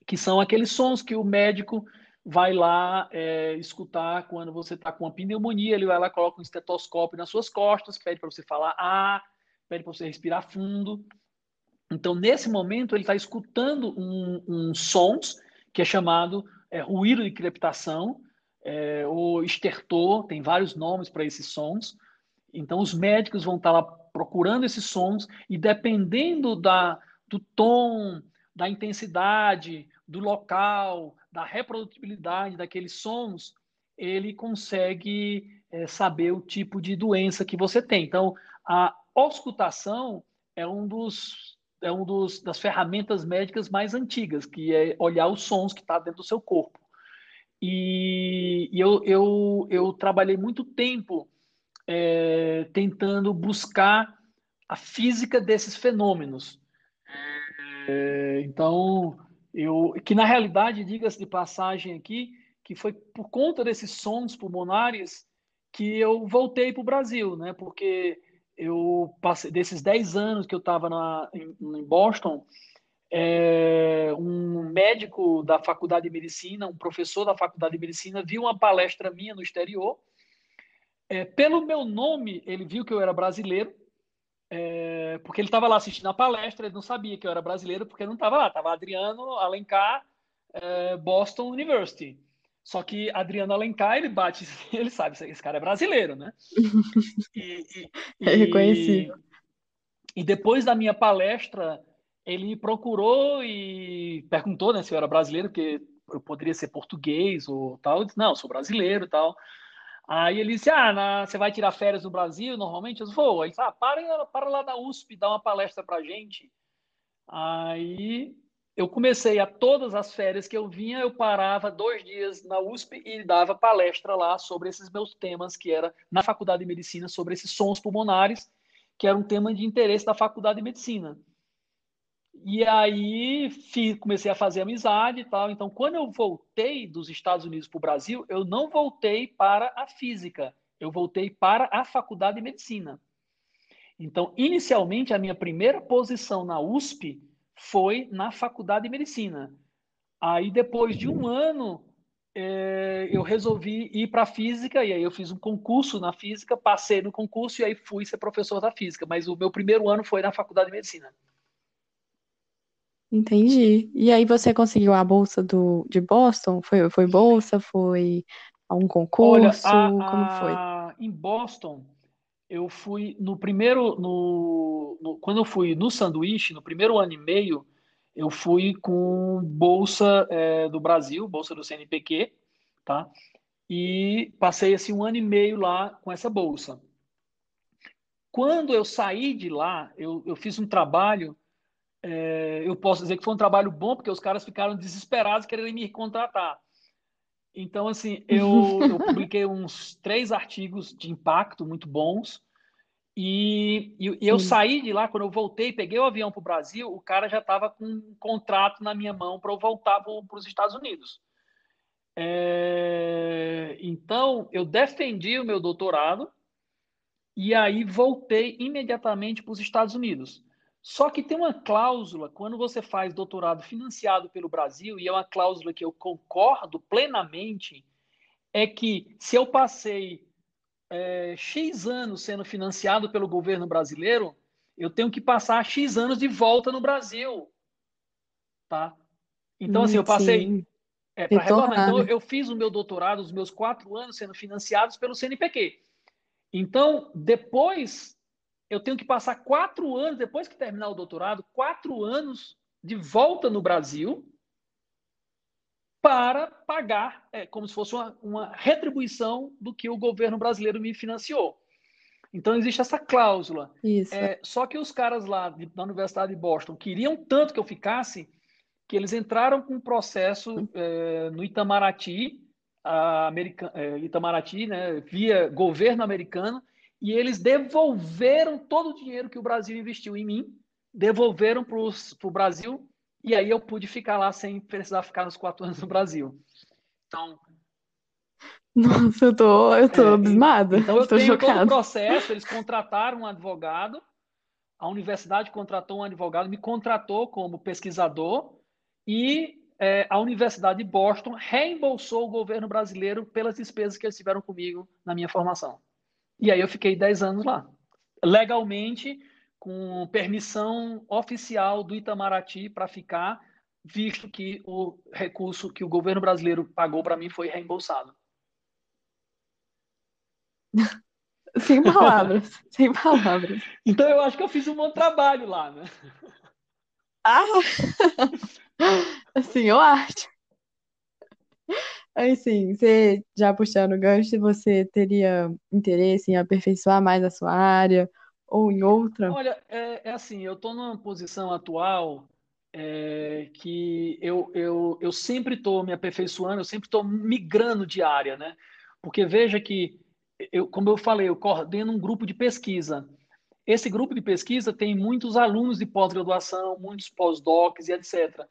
que são aqueles sons que o médico vai lá é, escutar quando você está com uma pneumonia, ele vai lá, coloca um estetoscópio nas suas costas, pede para você falar ah, pede para você respirar fundo. Então, nesse momento, ele está escutando um, um, sons que é chamado é, ruído de crepitação, é, ou estertor, tem vários nomes para esses sons. Então, os médicos vão estar tá lá procurando esses sons e dependendo da, do tom, da intensidade, do local, da reprodutibilidade daqueles sons, ele consegue é, saber o tipo de doença que você tem. Então, a auscultação é um dos é um dos das ferramentas médicas mais antigas, que é olhar os sons que está dentro do seu corpo. E, e eu, eu, eu trabalhei muito tempo é, tentando buscar a física desses fenômenos. É, então, eu que na realidade, diga-se de passagem aqui, que foi por conta desses sons pulmonares que eu voltei para o Brasil, né? Porque eu passei desses 10 anos que eu estava em, em, Boston, é, um médico da faculdade de medicina, um professor da faculdade de medicina, viu uma palestra minha no exterior. É, pelo meu nome, ele viu que eu era brasileiro, é, porque ele estava lá assistindo a palestra, ele não sabia que eu era brasileiro, porque não estava lá, estava Adriano Alencar, é, Boston University. Só que Adriano Alencar, ele bate, ele sabe, esse cara é brasileiro, né? E, e, é reconhecido. E, e depois da minha palestra, ele procurou e perguntou né, se eu era brasileiro, porque eu poderia ser português ou tal. Eu disse, não, sou brasileiro e tal. Aí ele disse, ah, na, você vai tirar férias no Brasil normalmente? Eu vou. Ele disse, ah, para, para lá na USP, dá uma palestra pra gente. Aí eu comecei a todas as férias que eu vinha, eu parava dois dias na USP e dava palestra lá sobre esses meus temas, que era na Faculdade de Medicina, sobre esses sons pulmonares, que era um tema de interesse da Faculdade de Medicina. E aí fiz, comecei a fazer amizade e tal. Então, quando eu voltei dos Estados Unidos para o Brasil, eu não voltei para a física, eu voltei para a Faculdade de Medicina. Então, inicialmente, a minha primeira posição na USP foi na faculdade de medicina. Aí, depois de um ano, é, eu resolvi ir para física, e aí eu fiz um concurso na física, passei no concurso e aí fui ser professor da física. Mas o meu primeiro ano foi na faculdade de medicina. Entendi. E aí você conseguiu a bolsa do, de Boston? Foi, foi bolsa? Foi um concurso? Olha, a, Como foi? Em Boston, eu fui no primeiro, no, no, quando eu fui no sanduíche, no primeiro ano e meio, eu fui com bolsa é, do Brasil, bolsa do CNPq, tá? E passei assim um ano e meio lá com essa bolsa. Quando eu saí de lá, eu, eu fiz um trabalho, é, eu posso dizer que foi um trabalho bom, porque os caras ficaram desesperados querendo me contratar. Então, assim, eu, eu publiquei uns três artigos de impacto muito bons. E, e, e eu saí de lá, quando eu voltei, peguei o avião para o Brasil, o cara já estava com um contrato na minha mão para eu voltar para os Estados Unidos. É, então, eu defendi o meu doutorado e aí voltei imediatamente para os Estados Unidos. Só que tem uma cláusula, quando você faz doutorado financiado pelo Brasil, e é uma cláusula que eu concordo plenamente, é que se eu passei é, X anos sendo financiado pelo governo brasileiro, eu tenho que passar X anos de volta no Brasil. Tá? Então, assim, eu passei. É, para retornar, então, eu fiz o meu doutorado, os meus quatro anos sendo financiados pelo CNPq. Então, depois eu tenho que passar quatro anos, depois que terminar o doutorado, quatro anos de volta no Brasil para pagar, é, como se fosse uma, uma retribuição do que o governo brasileiro me financiou. Então existe essa cláusula. É, só que os caras lá de, da Universidade de Boston queriam tanto que eu ficasse que eles entraram com um processo é, no Itamaraty, America, é, Itamaraty, né, via governo americano, e eles devolveram todo o dinheiro que o Brasil investiu em mim, devolveram para o Brasil, e aí eu pude ficar lá sem precisar ficar nos quatro anos no Brasil. Então. Nossa, eu tô, eu tô é, abismada. Então eu tô tenho chocada. todo o processo, eles contrataram um advogado, a universidade contratou um advogado, me contratou como pesquisador, e é, a Universidade de Boston reembolsou o governo brasileiro pelas despesas que eles tiveram comigo na minha formação. E aí eu fiquei 10 anos lá. Legalmente, com permissão oficial do Itamaraty para ficar, visto que o recurso que o governo brasileiro pagou para mim foi reembolsado. Sem palavras, sem palavras. Então eu acho que eu fiz um bom trabalho lá, né? Ah! Assim, eu acho. Aí sim, você já puxando o gancho, você teria interesse em aperfeiçoar mais a sua área ou em outra? Olha, é, é assim, eu estou numa posição atual é, que eu, eu, eu sempre estou me aperfeiçoando, eu sempre estou migrando de área, né? Porque veja que, eu, como eu falei, eu coordeno um grupo de pesquisa. Esse grupo de pesquisa tem muitos alunos de pós-graduação, muitos pós-docs e etc.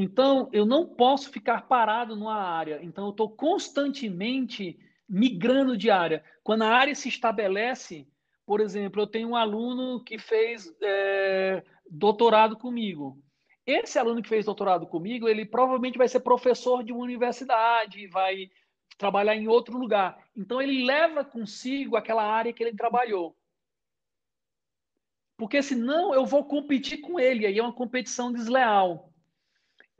Então, eu não posso ficar parado numa área. Então, eu estou constantemente migrando de área. Quando a área se estabelece, por exemplo, eu tenho um aluno que fez é, doutorado comigo. Esse aluno que fez doutorado comigo, ele provavelmente vai ser professor de uma universidade, vai trabalhar em outro lugar. Então, ele leva consigo aquela área que ele trabalhou. Porque senão eu vou competir com ele, aí é uma competição desleal.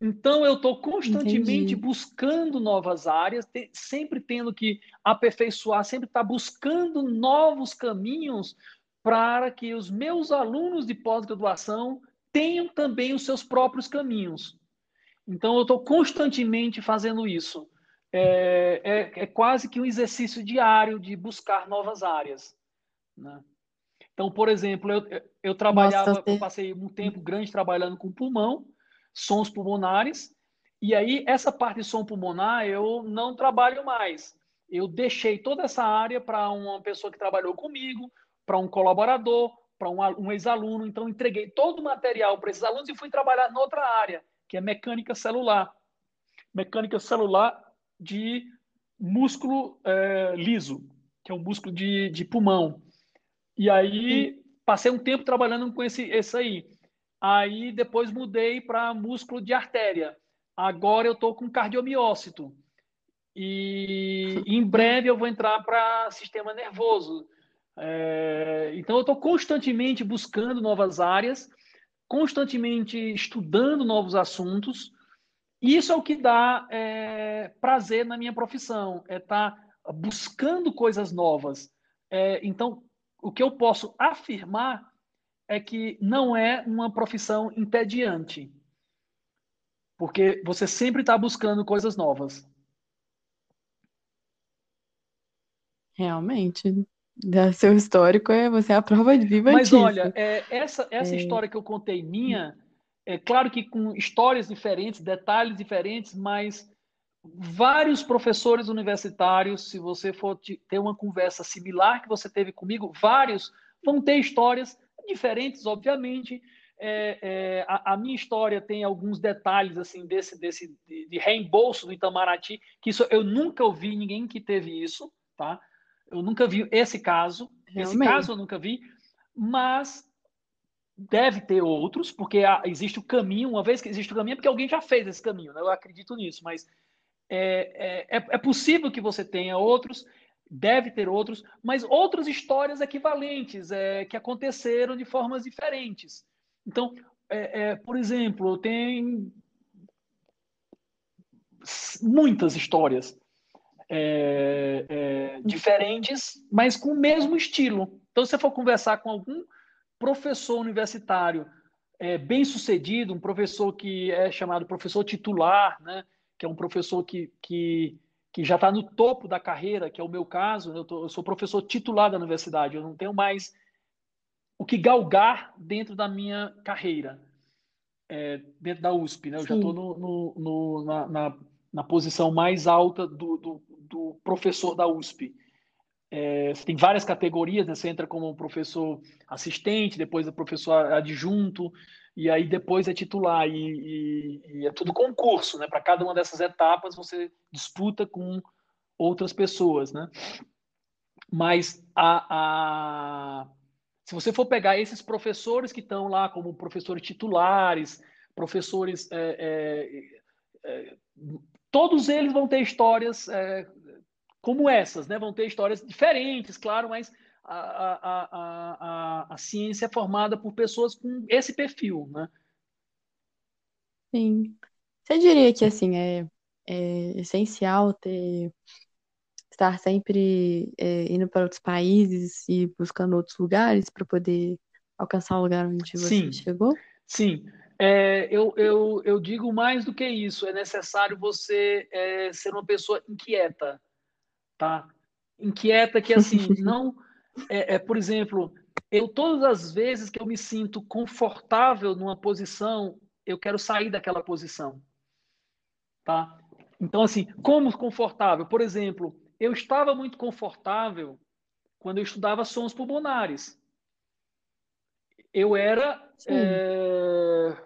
Então, eu estou constantemente Entendi. buscando novas áreas, te, sempre tendo que aperfeiçoar, sempre estar tá buscando novos caminhos para que os meus alunos de pós-graduação tenham também os seus próprios caminhos. Então, eu estou constantemente fazendo isso. É, é, é, quase que um exercício diário de buscar novas áreas. Né? Então, por exemplo, eu, eu trabalhava, Nossa, eu passei um tempo grande trabalhando com pulmão, sons pulmonares, e aí essa parte de som pulmonar eu não trabalho mais. Eu deixei toda essa área para uma pessoa que trabalhou comigo, para um colaborador, para um, um ex-aluno. Então, entreguei todo o material para esses alunos e fui trabalhar noutra área, que é mecânica celular. Mecânica celular de músculo é, liso, que é o músculo de, de pulmão. E aí, passei um tempo trabalhando com esse, esse aí. Aí, depois mudei para músculo de artéria. Agora eu estou com cardiomiócito. E em breve eu vou entrar para sistema nervoso. É, então, eu estou constantemente buscando novas áreas, constantemente estudando novos assuntos. Isso é o que dá é, prazer na minha profissão, é estar tá buscando coisas novas. É, então, o que eu posso afirmar é que não é uma profissão entediante, porque você sempre está buscando coisas novas. Realmente, seu histórico, é você é a prova de viva Mas disso. olha, é, essa, essa é... história que eu contei minha, é claro que com histórias diferentes, detalhes diferentes, mas vários professores universitários, se você for ter uma conversa similar que você teve comigo, vários vão ter histórias diferentes, obviamente. É, é, a, a, minha história tem alguns detalhes assim desse, desse de, de reembolso do Itamaraty, que isso eu nunca ouvi ninguém que teve isso, tá? Eu nunca vi esse caso. Realmente. Esse caso eu nunca vi, mas deve ter outros, porque existe o caminho, uma vez que existe o caminho, é porque alguém já fez esse caminho, né? eu acredito nisso, mas é, é, é, é possível que você tenha outros, deve ter outros, mas outras histórias equivalentes é, que aconteceram de formas diferentes. Então, é, é, por exemplo, tem muitas histórias é, é, diferentes, mas com o mesmo estilo. Então, se você for conversar com algum professor universitário é, bem sucedido, um professor que é chamado professor titular, né, que é um professor que, que, que já está no topo da carreira, que é o meu caso, eu, tô, eu sou professor titular da universidade, eu não tenho mais o que galgar dentro da minha carreira, é, dentro da USP. Né? Eu Sim. já estou na, na, na, posição mais alta do, do, do professor da USP. É, tem várias categorias, né? você entra como professor assistente, depois é professor adjunto, e aí depois é titular. E, e, e é tudo concurso, né? Para cada uma dessas etapas você disputa com outras pessoas, né? Mas a, a, se você for pegar esses professores que estão lá como professores titulares, professores é, é, é, todos eles vão ter histórias é, como essas, né? Vão ter histórias diferentes, claro, mas a, a, a, a, ciência é formada por pessoas com esse perfil, né? Sim. Você diria que assim é, é essencial ter estar sempre é, indo para outros países e buscando outros lugares para poder alcançar o lugar onde você sim, chegou? Sim. É, eu, eu, eu digo mais do que isso. É necessário você é, ser uma pessoa inquieta, tá? Inquieta que assim não é, é, por exemplo, eu todas as vezes que eu me sinto confortável numa posição, eu quero sair daquela posição, tá? Então assim, como confortável? Por exemplo, eu estava muito confortável quando eu estudava sons pulmonares. Eu era é,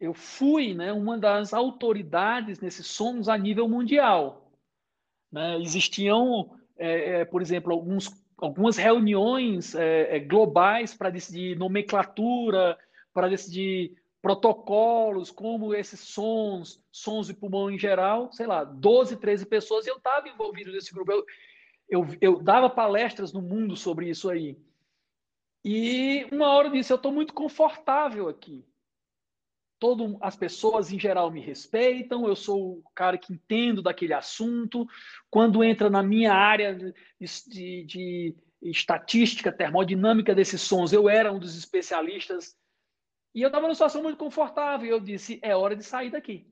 eu fui né, uma das autoridades nesses sons a nível mundial. Né? Existiam, é, é, por exemplo, alguns, algumas reuniões é, é globais para decidir nomenclatura, para decidir protocolos, como esses sons, sons de pulmão em geral, sei lá, 12, 13 pessoas, e eu estava envolvido nesse grupo. Eu, eu, eu dava palestras no mundo sobre isso aí. E uma hora eu disse, eu estou muito confortável aqui todo, as pessoas em geral me respeitam, eu sou o cara que entendo daquele assunto. Quando entra na minha área de, de, de estatística, termodinâmica desses sons, eu era um dos especialistas. E eu estava numa situação muito confortável. Eu disse: é hora de sair daqui.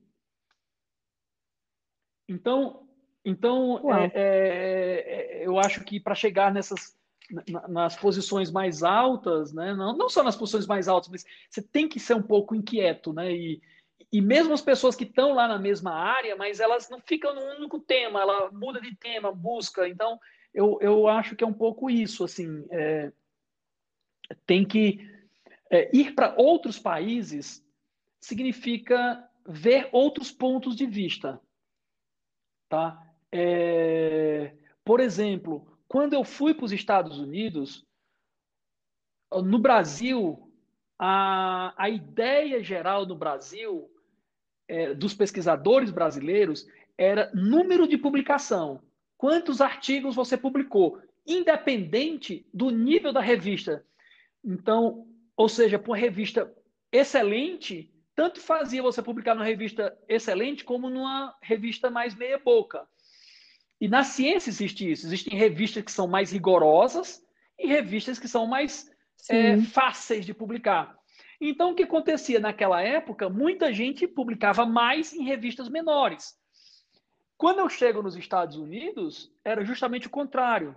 Então, então é, é, é, eu acho que para chegar nessas nas posições mais altas, né? não, não só nas posições mais altas, mas você tem que ser um pouco inquieto, né? E, e mesmo as pessoas que estão lá na mesma área, mas elas não ficam no único tema, ela muda de tema, busca. Então, eu, eu acho que é um pouco isso, assim, é, tem que é, ir para outros países significa ver outros pontos de vista, tá? É, por exemplo, quando eu fui para os Estados Unidos, no Brasil, a, a ideia geral no Brasil, é, dos pesquisadores brasileiros, era número de publicação. Quantos artigos você publicou, independente do nível da revista. Então, ou seja, para uma revista excelente, tanto fazia você publicar numa revista excelente como numa revista mais meia-boca. E na ciência existe isso. Existem revistas que são mais rigorosas e revistas que são mais é, fáceis de publicar. Então, o que acontecia naquela época? Muita gente publicava mais em revistas menores. Quando eu chego nos Estados Unidos, era justamente o contrário.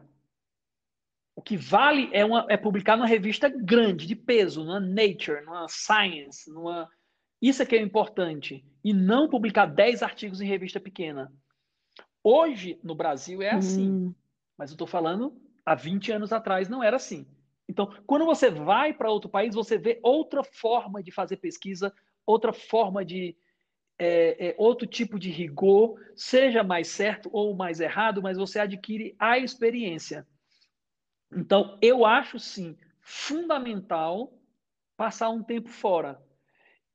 O que vale é, uma, é publicar numa revista grande, de peso, numa Nature, numa Science, numa... Isso é que é importante. E não publicar 10 artigos em revista pequena. Hoje, no Brasil, é assim. Hum. Mas eu estou falando, há 20 anos atrás não era assim. Então, quando você vai para outro país, você vê outra forma de fazer pesquisa, outra forma de. É, é, outro tipo de rigor, seja mais certo ou mais errado, mas você adquire a experiência. Então, eu acho sim fundamental passar um tempo fora.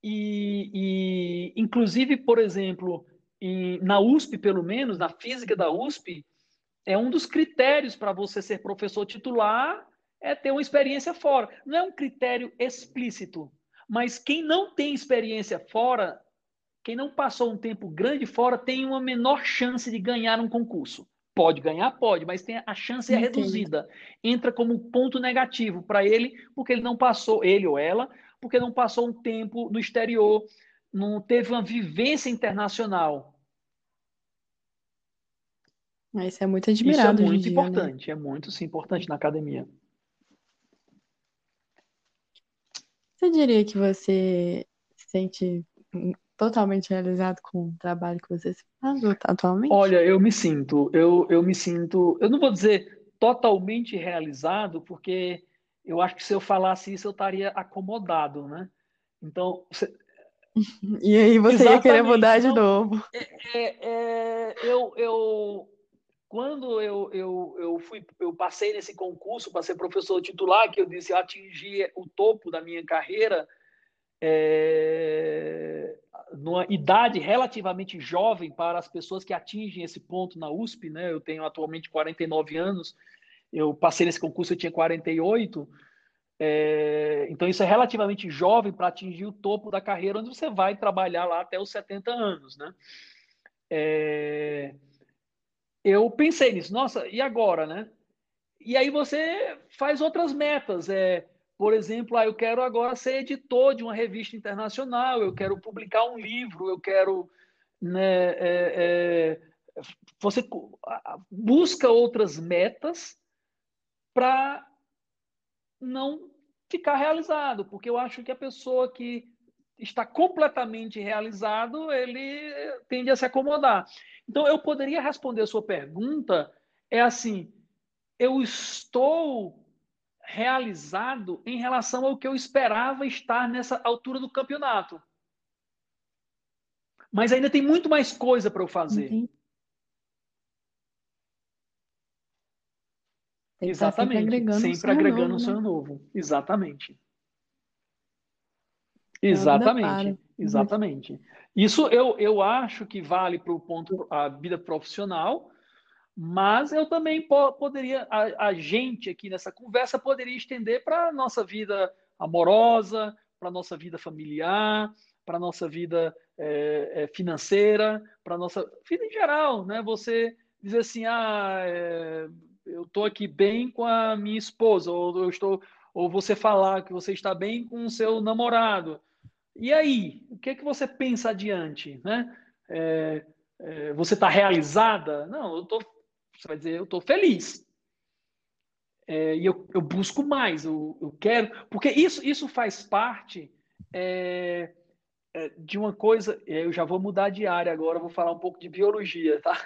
E, e inclusive, por exemplo, e na USP, pelo menos, na física da USP, é um dos critérios para você ser professor titular é ter uma experiência fora. Não é um critério explícito, mas quem não tem experiência fora, quem não passou um tempo grande fora, tem uma menor chance de ganhar um concurso. Pode ganhar, pode, mas tem a chance é reduzida. Entra como ponto negativo para ele, porque ele não passou, ele ou ela, porque não passou um tempo no exterior, não teve uma vivência internacional. Isso é muito admirado. Isso é muito dia, né? importante, é muito sim, importante na academia. Você diria que você se sente totalmente realizado com o trabalho que você faz atualmente? Olha, eu me sinto, eu, eu me sinto, eu não vou dizer totalmente realizado, porque eu acho que se eu falasse isso eu estaria acomodado, né? Então, você... E aí você Exatamente. ia querer mudar de novo. É, é, é, eu, eu, quando eu, eu, eu, fui, eu passei nesse concurso para ser professor titular, que eu disse eu atingi o topo da minha carreira, é, numa idade relativamente jovem para as pessoas que atingem esse ponto na USP, né? Eu tenho atualmente 49 anos, eu passei nesse concurso, eu tinha 48, é, então isso é relativamente jovem para atingir o topo da carreira, onde você vai trabalhar lá até os 70 anos, né? É, eu pensei nisso, nossa, e agora, né? E aí você faz outras metas, é, por exemplo, ah, eu quero agora ser editor de uma revista internacional, eu quero publicar um livro, eu quero. Né, é, é, você busca outras metas para não ficar realizado, porque eu acho que a pessoa que está completamente realizado, ele tende a se acomodar. Então, eu poderia responder a sua pergunta é assim: eu estou realizado em relação ao que eu esperava estar nessa altura do campeonato. Mas ainda tem muito mais coisa para eu fazer. Entendi. Exatamente. Sempre agregando, sempre um, agregando novo, um sonho né? novo. Exatamente. Exatamente. Exatamente. Isso eu, eu acho que vale para o ponto a vida profissional, mas eu também po poderia, a, a, gente aqui nessa conversa poderia estender para a nossa vida amorosa, para a nossa vida familiar, para a nossa vida é, é, financeira, para a nossa vida em geral, né? Você dizer assim, ah, é, eu estou aqui bem com a minha esposa, ou eu estou, ou você falar que você está bem com o seu namorado. E aí, o que é que você pensa adiante, né? É, é, você está realizada? Não, eu tô, você vai dizer, eu estou feliz. É, e eu, eu, busco mais, eu, eu, quero, porque isso, isso faz parte é, é, de uma coisa. Eu já vou mudar de área agora, vou falar um pouco de biologia, tá?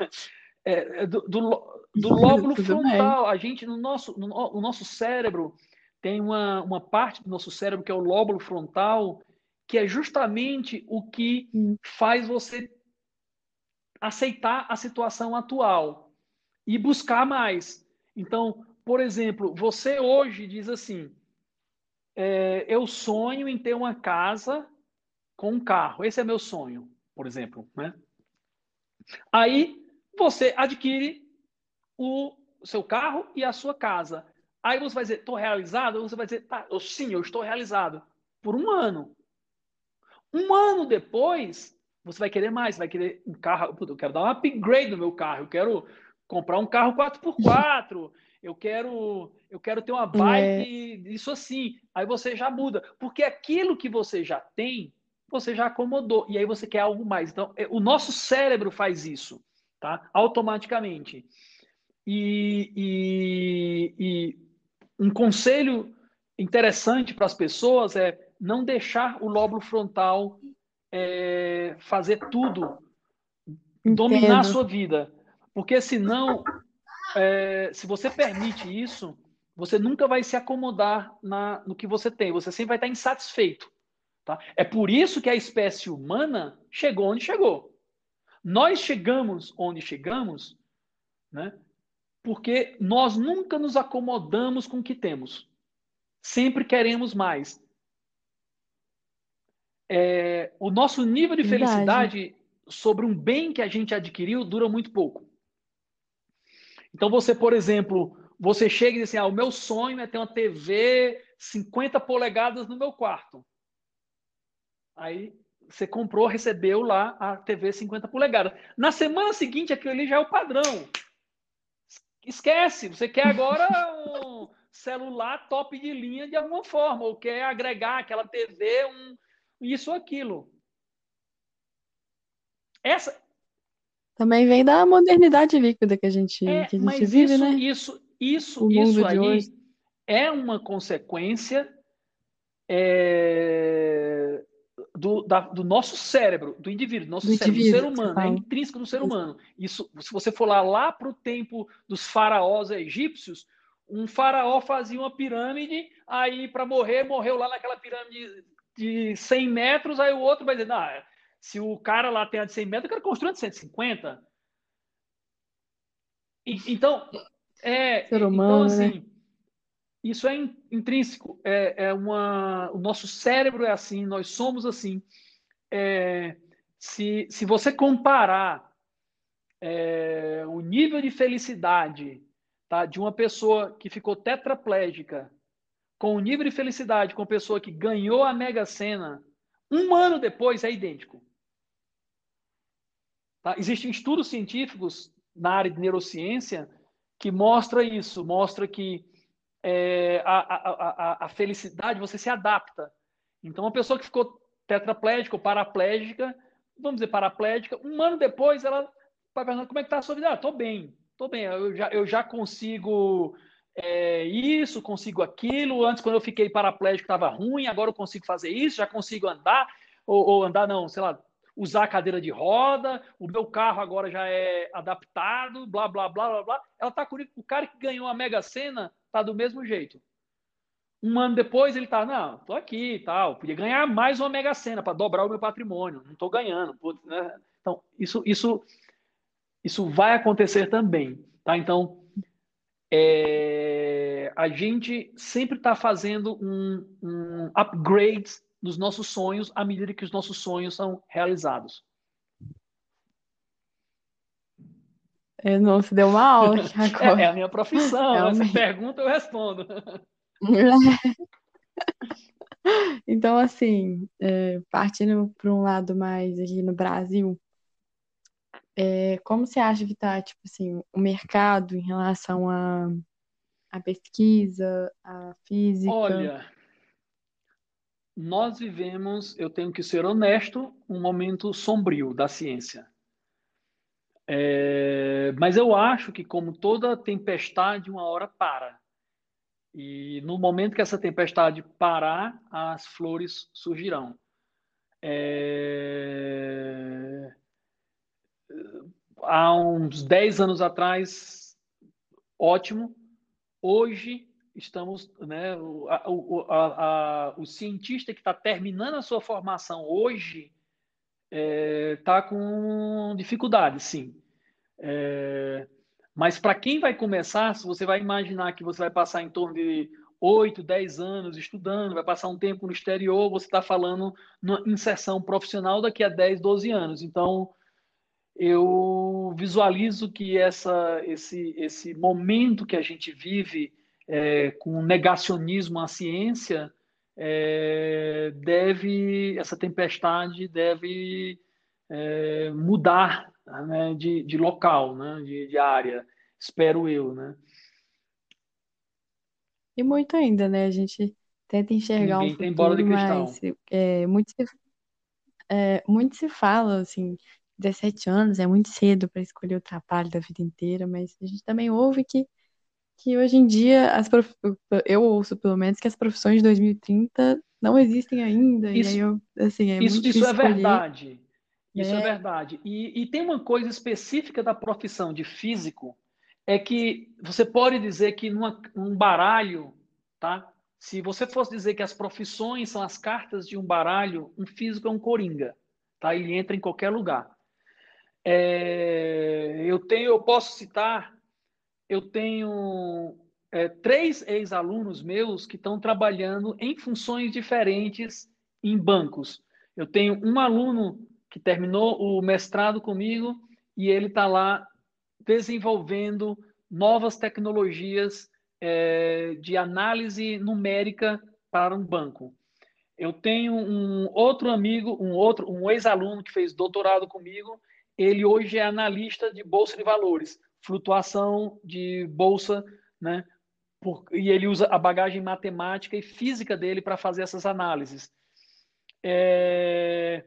É, do, do, do, lóbulo frontal. A gente, no nosso, no, no, nosso cérebro, tem uma, uma parte do nosso cérebro que é o lóbulo frontal, que é justamente o que faz você aceitar a situação atual e buscar mais. Então, por exemplo, você hoje diz assim: é, eu sonho em ter uma casa com um carro. Esse é meu sonho, por exemplo, né? Aí você adquire o seu carro e a sua casa. Aí você vai dizer, estou realizado? Você vai dizer, tá, eu, sim, eu estou realizado. Por um ano. Um ano depois, você vai querer mais, vai querer um carro. Eu quero dar um upgrade no meu carro, eu quero comprar um carro 4x4, eu quero, eu quero ter uma bike, é. isso assim. Aí você já muda, porque aquilo que você já tem, você já acomodou, e aí você quer algo mais. Então, é, o nosso cérebro faz isso, tá? Automaticamente. E, e, e um conselho interessante para as pessoas é não deixar o lóbulo frontal é, fazer tudo, Entendo. dominar a sua vida. Porque senão, é, se você permite isso, você nunca vai se acomodar na, no que você tem, você sempre vai estar insatisfeito. Tá? É por isso que a espécie humana chegou onde chegou. Nós chegamos onde chegamos, né? porque nós nunca nos acomodamos com o que temos. Sempre queremos mais é, o nosso nível de Verdade. felicidade sobre um bem que a gente adquiriu dura muito pouco. Então, você, por exemplo, você chega e diz assim: ah, o meu sonho é ter uma TV 50 polegadas no meu quarto. Aí você comprou, recebeu lá a TV 50 polegadas. Na semana seguinte, aquilo ali já é o padrão. Esquece, você quer agora um celular top de linha de alguma forma, ou quer agregar aquela TV, um, isso ou aquilo. Essa. Também vem da modernidade líquida que a gente, é, que a gente vive, isso, né? Isso, isso, isso aí hoje. é uma consequência é, do, da, do nosso cérebro, do indivíduo, do nosso do cérebro, indivíduo, do ser humano, é intrínseco do ser humano. Isso, se você for lá, lá para o tempo dos faraós egípcios, um faraó fazia uma pirâmide, aí para morrer, morreu lá naquela pirâmide de 100 metros, aí o outro vai dizer, não, se o cara lá tem a de 100 metros, eu quero construir a de 150. E, então, é, Ser então, humano, então, assim, né? isso é intrínseco. É, é uma, o nosso cérebro é assim, nós somos assim. É, se, se você comparar é, o nível de felicidade tá, de uma pessoa que ficou tetraplégica com o nível de felicidade com a pessoa que ganhou a Mega Sena, um ano depois é idêntico. Tá? Existem estudos científicos na área de neurociência que mostra isso, mostra que é, a, a, a, a, felicidade, você se adapta. Então, uma pessoa que ficou tetraplégica ou paraplégica, vamos dizer paraplégica, um ano depois ela vai perguntando como é que está a sua vida. Ah, bem, estou bem, eu já, eu já consigo é, isso, consigo aquilo. Antes, quando eu fiquei paraplégico, estava ruim, agora eu consigo fazer isso, já consigo andar, ou, ou, andar, não, sei lá, usar a cadeira de roda, o meu carro agora já é adaptado, blá, blá, blá, blá, blá. Ela está com o cara que ganhou a Mega Sena, tá do mesmo jeito. Um ano depois ele tá, não, tô aqui e tal, podia ganhar mais uma Mega Sena para dobrar o meu patrimônio, não estou ganhando. Putz, né? Então, isso, isso, isso vai acontecer também, tá? Então, é, a gente sempre está fazendo um, um upgrade dos nossos sonhos à medida que os nossos sonhos são realizados. Eu não se deu uma aula agora. É, é a minha profissão. Realmente. Essa pergunta eu respondo. então, assim, é, partindo para um lado mais aqui no Brasil, é, como você acha que está, tipo assim, o mercado em relação à a, a, pesquisa, a física? Olha, nós vivemos, eu tenho que ser honesto, um momento sombrio da ciência. É, mas eu acho que, como toda tempestade, uma hora para. E no momento que essa tempestade parar, as flores surgirão. É há uns 10 anos atrás, ótimo. Hoje estamos, né, o, a, a, o cientista que está terminando a sua formação hoje está é, tá com dificuldade, sim. É, mas para quem vai começar, se você vai imaginar que você vai passar em torno de 8, 10 anos estudando, vai passar um tempo no exterior, você está falando numa inserção profissional daqui a 10, 12 anos. Então, eu visualizo que essa, esse, esse momento que a gente vive é, com negacionismo à ciência é, deve, essa tempestade deve é, mudar né, de, de local, né, de, de área, espero eu, né? E muito ainda, né? A gente tenta enxergar Ninguém um tem bola de cristal. mas é, muito, se, é, muito se fala, assim, 17 anos é muito cedo para escolher o trabalho da vida inteira, mas a gente também ouve que, que hoje em dia, as prof... eu ouço pelo menos que as profissões de 2030 não existem ainda, isso, e aí eu, assim, é isso, isso é verdade. Isso é, é verdade. E, e tem uma coisa específica da profissão de físico, é que você pode dizer que numa, num baralho, tá? Se você fosse dizer que as profissões são as cartas de um baralho, um físico é um coringa, tá? Ele entra em qualquer lugar. É, eu tenho, eu posso citar, eu tenho é, três ex-alunos meus que estão trabalhando em funções diferentes em bancos. Eu tenho um aluno que terminou o mestrado comigo e ele está lá desenvolvendo novas tecnologias é, de análise numérica para um banco. Eu tenho um outro amigo, um outro, um ex-aluno que fez doutorado comigo ele hoje é analista de bolsa de valores, flutuação de bolsa, né? Por, e ele usa a bagagem matemática e física dele para fazer essas análises. É,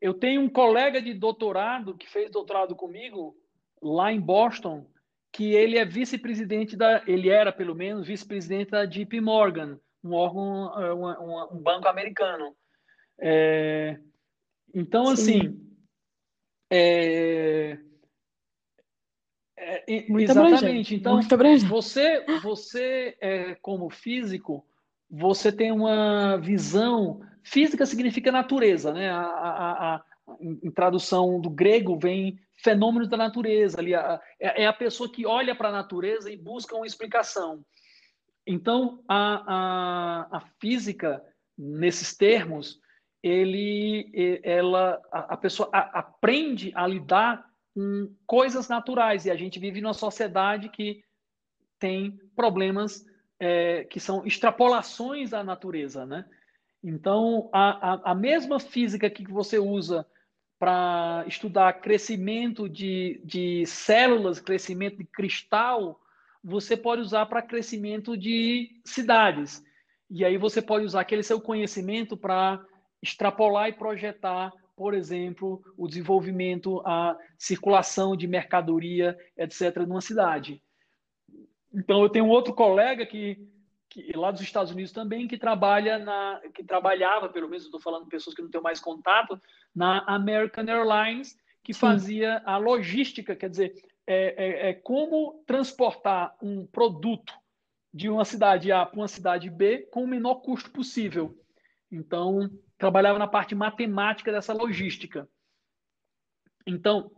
eu tenho um colega de doutorado que fez doutorado comigo lá em Boston, que ele é vice-presidente da, ele era pelo menos vice-presidente da JP Morgan, um órgão, é, um, um banco americano. É, então, Sim. assim, é... É, muito exatamente. Abrangente, então, muito abrangente. você, você é, como físico, você tem uma visão. Física significa natureza, né? A, a, a, em tradução do grego vem fenômenos da natureza. Ali, é, é a pessoa que olha para a natureza e busca uma explicação. Então, a, a, a física, nesses termos, ele, ela, a, pessoa aprende a lidar com coisas naturais e a gente vive numa sociedade que tem problemas é, que são extrapolações da natureza, né? Então, a, a, a mesma física que você usa para estudar crescimento de, de células, crescimento de cristal você pode usar para crescimento de cidades. E aí você pode usar aquele seu conhecimento para extrapolar e projetar, por exemplo, o desenvolvimento, a circulação de mercadoria, etc., numa cidade. Então, eu tenho um outro colega que, que lá dos Estados Unidos também, que trabalha na, que trabalhava, pelo menos estou falando de pessoas que não têm mais contato, na American Airlines, que Sim. fazia a logística, quer dizer, é, é, é como transportar um produto de uma cidade A para uma cidade B com o menor custo possível. Então, trabalhava na parte matemática dessa logística. Então.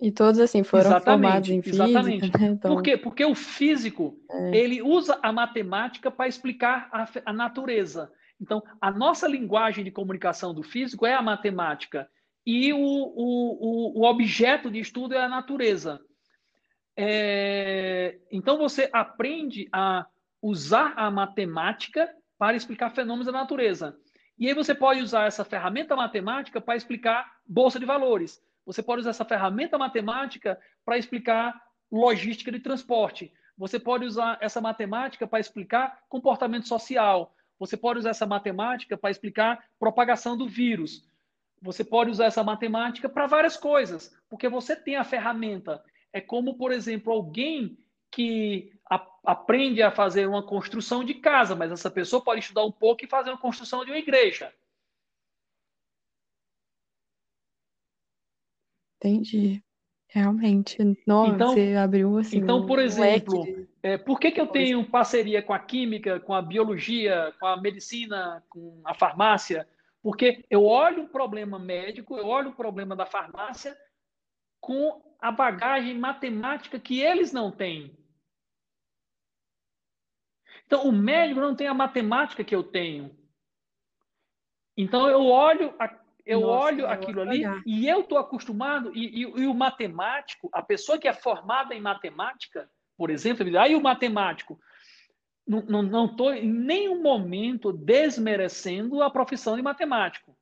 E todos, assim, foram formados em física. Exatamente. Né? Então... Por quê? Porque o físico, é. ele usa a matemática para explicar a, a natureza. Então, a nossa linguagem de comunicação do físico é a matemática e o, o, o, objeto de estudo é a natureza. É, então você aprende a usar a matemática para explicar fenômenos da natureza. E aí você pode usar essa ferramenta matemática para explicar bolsa de valores. Você pode usar essa ferramenta matemática para explicar logística de transporte. Você pode usar essa matemática para explicar comportamento social. Você pode usar essa matemática para explicar propagação do vírus. Você pode usar essa matemática para várias coisas, porque você tem a ferramenta. É como, por exemplo, alguém que aprende a fazer uma construção de casa, mas essa pessoa pode estudar um pouco e fazer uma construção de uma igreja. Entendi. Realmente. Nossa, então, você abriu assim. Então, por exemplo, de... é, por que, que eu tenho parceria com a química, com a biologia, com a medicina, com a farmácia? Porque eu olho o problema médico, eu olho o problema da farmácia com a bagagem matemática que eles não têm. Então, o médico não tem a matemática que eu tenho. Então, eu olho, eu Nossa, olho aquilo ali olhar. e eu estou acostumado, e, e, e, o matemático, a pessoa que é formada em matemática, por exemplo, aí o matemático, não estou em nenhum momento desmerecendo a profissão de matemático.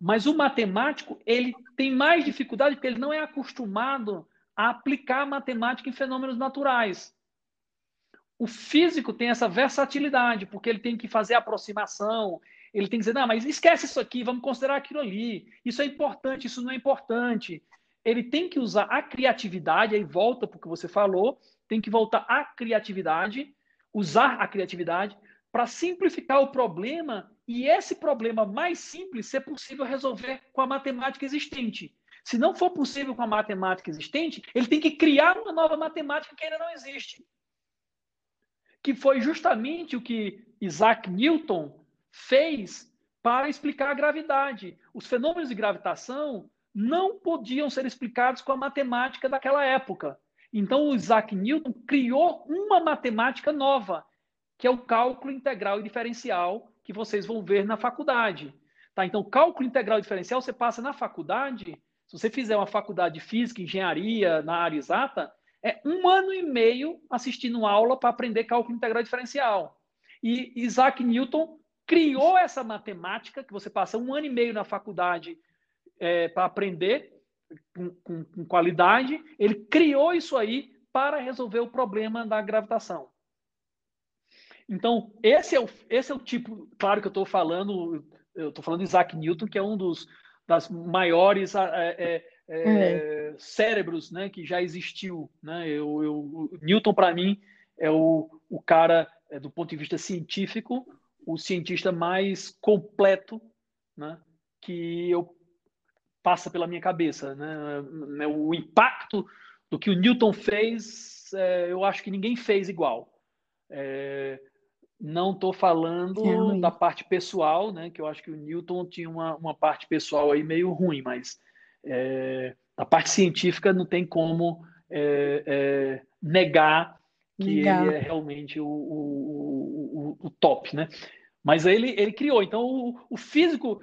Mas o matemático ele tem mais dificuldade porque ele não é acostumado a aplicar a matemática em fenômenos naturais. O físico tem essa versatilidade, porque ele tem que fazer aproximação, ele tem que dizer, não, mas esquece isso aqui, vamos considerar aquilo ali. Isso é importante, isso não é importante. Ele tem que usar a criatividade, aí volta para o que você falou, tem que voltar à criatividade usar a criatividade para simplificar o problema e esse problema mais simples ser possível resolver com a matemática existente. Se não for possível com a matemática existente, ele tem que criar uma nova matemática que ainda não existe. Que foi justamente o que Isaac Newton fez para explicar a gravidade. Os fenômenos de gravitação não podiam ser explicados com a matemática daquela época. Então, o Isaac Newton criou uma matemática nova, que é o cálculo integral e diferencial, que vocês vão ver na faculdade. Tá? Então, cálculo integral e diferencial você passa na faculdade. Se você fizer uma faculdade de física, engenharia na área exata, é um ano e meio assistindo aula para aprender cálculo integral diferencial. E Isaac Newton criou essa matemática que você passa um ano e meio na faculdade é, para aprender com, com, com qualidade, ele criou isso aí para resolver o problema da gravitação. Então, esse é o, esse é o tipo, claro que eu estou falando, eu estou falando de Isaac Newton, que é um dos das maiores é, é, é, cérebros né, que já existiu. Né? Eu, eu Newton, para mim, é o, o cara, é, do ponto de vista científico, o cientista mais completo né, que eu passa pela minha cabeça. Né? O impacto do que o Newton fez, é, eu acho que ninguém fez igual. É, não estou falando da parte pessoal, né? Que eu acho que o Newton tinha uma, uma parte pessoal aí meio ruim, mas é, a parte científica não tem como é, é, negar que Legal. ele é realmente o, o, o, o top, né? Mas ele, ele criou. Então, o, o físico,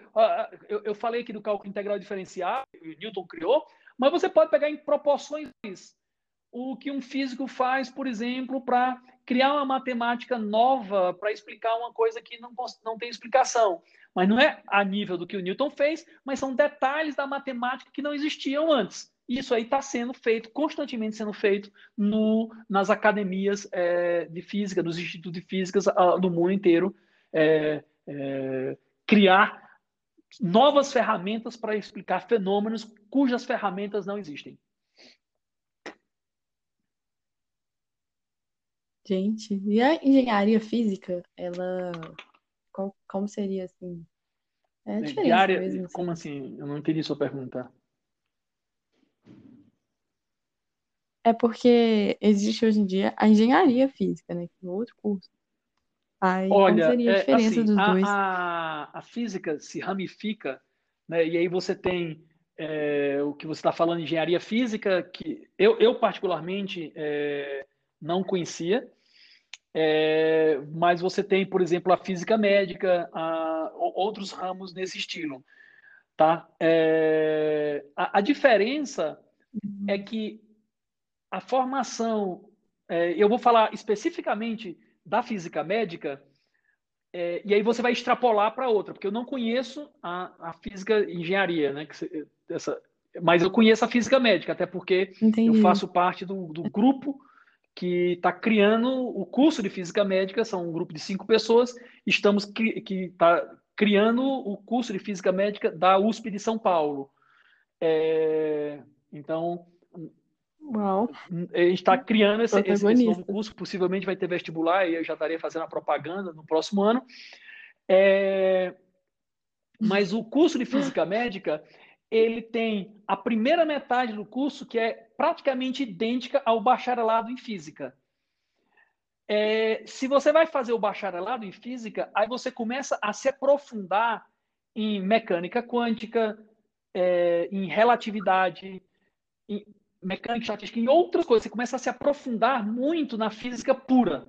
eu, eu, falei aqui do cálculo integral diferencial, Newton criou, mas você pode pegar em proporções o que um físico faz, por exemplo, para criar uma matemática nova para explicar uma coisa que não, não tem explicação. Mas não é a nível do que o Newton fez, mas são detalhes da matemática que não existiam antes. Isso aí está sendo feito, constantemente sendo feito no, nas academias é, de física, nos institutos de física do mundo inteiro. É, é, criar novas ferramentas para explicar fenômenos cujas ferramentas não existem. Gente, e a engenharia física, ela qual, como seria assim? É a diferença mesmo, assim. Como assim? Eu não entendi sua pergunta. É porque existe hoje em dia a engenharia física, né? Que é outro curso. Aí, Olha, seria a é, diferença assim, dos a, dois? A, a, física se ramifica, né? E aí você tem é, o que você está falando, engenharia física, que eu, eu particularmente é, não conhecia, é, mas você tem, por exemplo, a física médica, a, outros ramos nesse estilo, tá? É, a, a, diferença uhum. é que a formação, é, eu vou falar especificamente da física médica, é, e aí você vai extrapolar para outra, porque eu não conheço a, a física engenharia, né? Essa, mas eu conheço a física médica, até porque Entendi. eu faço parte do, do grupo que está criando o curso de física médica, são um grupo de cinco pessoas, estamos que está criando o curso de física médica da USP de São Paulo. É, então, Uau. A gente está criando esse, esse, esse, novo curso, possivelmente vai ter vestibular, e eu já estaria fazendo a propaganda no próximo ano. É, mas o curso de Física Médica, ele tem a primeira metade do curso que é praticamente idêntica ao bacharelado em Física. É, se você vai fazer o bacharelado em Física, aí você começa a se aprofundar em mecânica quântica, é, em relatividade, em mecânica estatística, em outras coisas. Você começa a se aprofundar muito na física pura.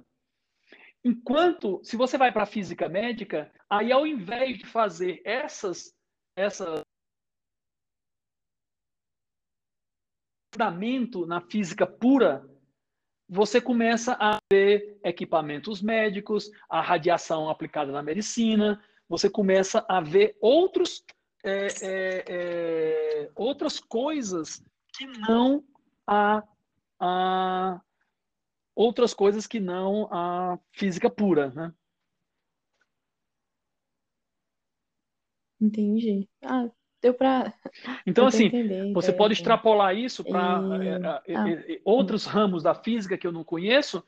Enquanto, se você vai para a física médica, aí ao invés de fazer essas, essas fundamento na física pura, você começa a ver equipamentos médicos, a radiação aplicada na medicina, você começa a ver outros, é, é, é, outras coisas que não a, a outras coisas que não a física pura, né? Entendi. Ah, deu para. Então, assim, entender, você pode extrapolar isso para e... É, é, ah. outros ramos da física que eu não conheço,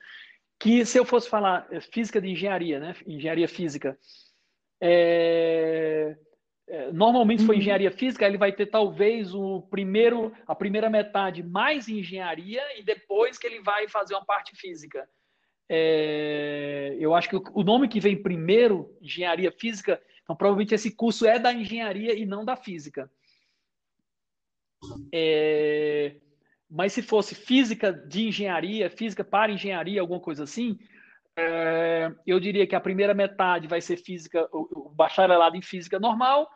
que se eu fosse falar física de engenharia, né? Engenharia física, é... É, normalmente, se for uhum. engenharia física, ele vai ter talvez o primeiro, a primeira metade mais engenharia e depois que ele vai fazer uma parte física. É, eu acho que o nome que vem primeiro, engenharia física, então provavelmente esse curso é da engenharia e não da física. É, mas se fosse física de engenharia, física para engenharia, alguma coisa assim, é, eu diria que a primeira metade vai ser física, o, bacharelado em física normal,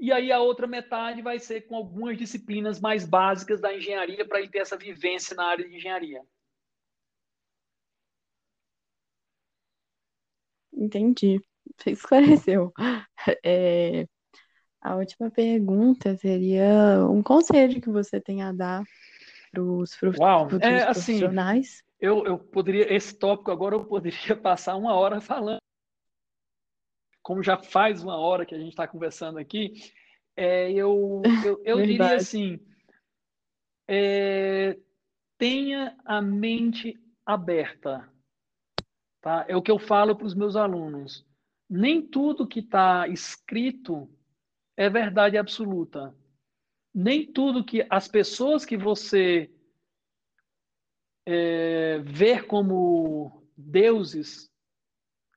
e aí a outra metade vai ser com algumas disciplinas mais básicas da engenharia para ele ter essa vivência na área de engenharia. Entendi. Você esclareceu. É, a última pergunta seria um conselho que você tem a dar para os é, assim, profissionais. Eu, eu poderia, esse tópico agora eu poderia passar uma hora falando. Como já faz uma hora que a gente está conversando aqui, é, eu, eu, eu diria assim: é, tenha a mente aberta. Tá? É o que eu falo para os meus alunos. Nem tudo que está escrito é verdade absoluta. Nem tudo que as pessoas que você é, ver como deuses,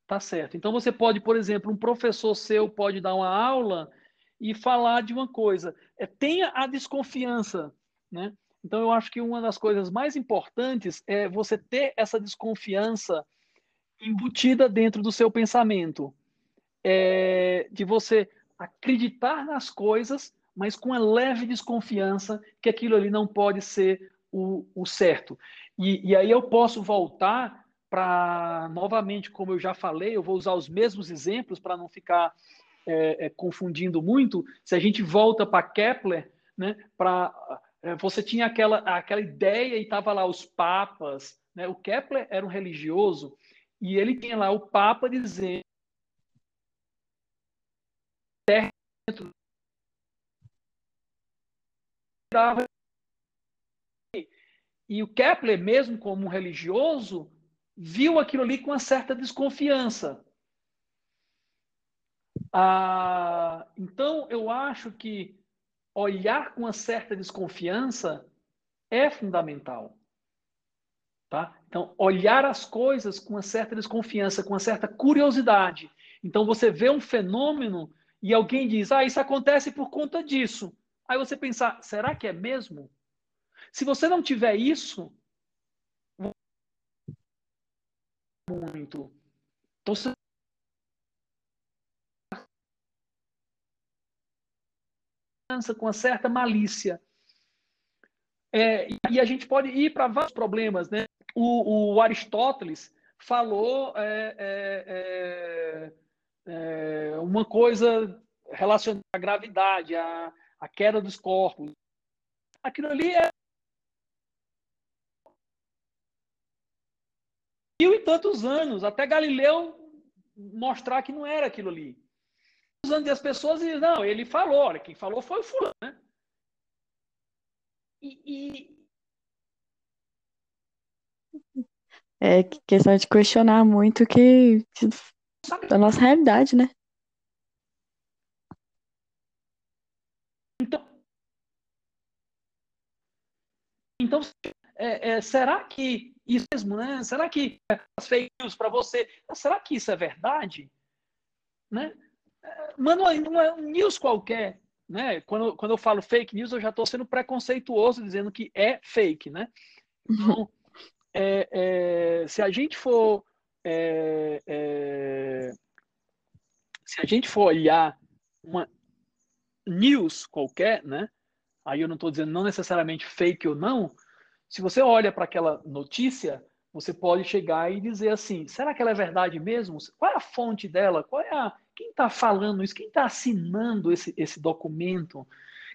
tá certo. Então você pode, por exemplo, um professor seu pode dar uma aula e falar de uma coisa. É, tenha a desconfiança, né? Então eu acho que uma das coisas mais importantes é você ter essa desconfiança embutida dentro do seu pensamento, é, de você acreditar nas coisas, mas com uma leve desconfiança que aquilo ali não pode ser o, o certo. E, e aí eu posso voltar para, novamente, como eu já falei, eu vou usar os mesmos exemplos para não ficar é, é, confundindo muito. Se a gente volta para Kepler, né, para é, você tinha aquela, aquela ideia e estava lá os papas. Né? O Kepler era um religioso e ele tinha lá o Papa dizendo e o Kepler, mesmo como um religioso, viu aquilo ali com uma certa desconfiança. Ah, então, eu acho que olhar com uma certa desconfiança é fundamental. Tá? Então, olhar as coisas com uma certa desconfiança, com uma certa curiosidade. Então, você vê um fenômeno e alguém diz, ah, isso acontece por conta disso. Aí você pensar, será que é mesmo? Se você não tiver isso, muito. Então, você com uma certa malícia. É, e a gente pode ir para vários problemas. Né? O, o Aristóteles falou é, é, é, é uma coisa relacionada à gravidade, à, à queda dos corpos. Aquilo ali é mil e tantos anos, até Galileu mostrar que não era aquilo ali. Os anos as pessoas dizem, não, ele falou, olha, quem falou foi o fulano, né? E, e... É questão de questionar muito que da nossa realidade, né? Então, então é, é, será que isso mesmo, né? Será que as fake news para você, será que isso é verdade? Né? Mano, não é um news qualquer, né? Quando, quando eu falo fake news, eu já estou sendo preconceituoso dizendo que é fake, né? Então, é, é, se a gente for é, é, se a gente for olhar uma news qualquer, né? Aí eu não estou dizendo não necessariamente fake ou não, se você olha para aquela notícia, você pode chegar e dizer assim: será que ela é verdade mesmo? Qual é a fonte dela? Qual é a quem está falando isso? Quem está assinando esse, esse documento?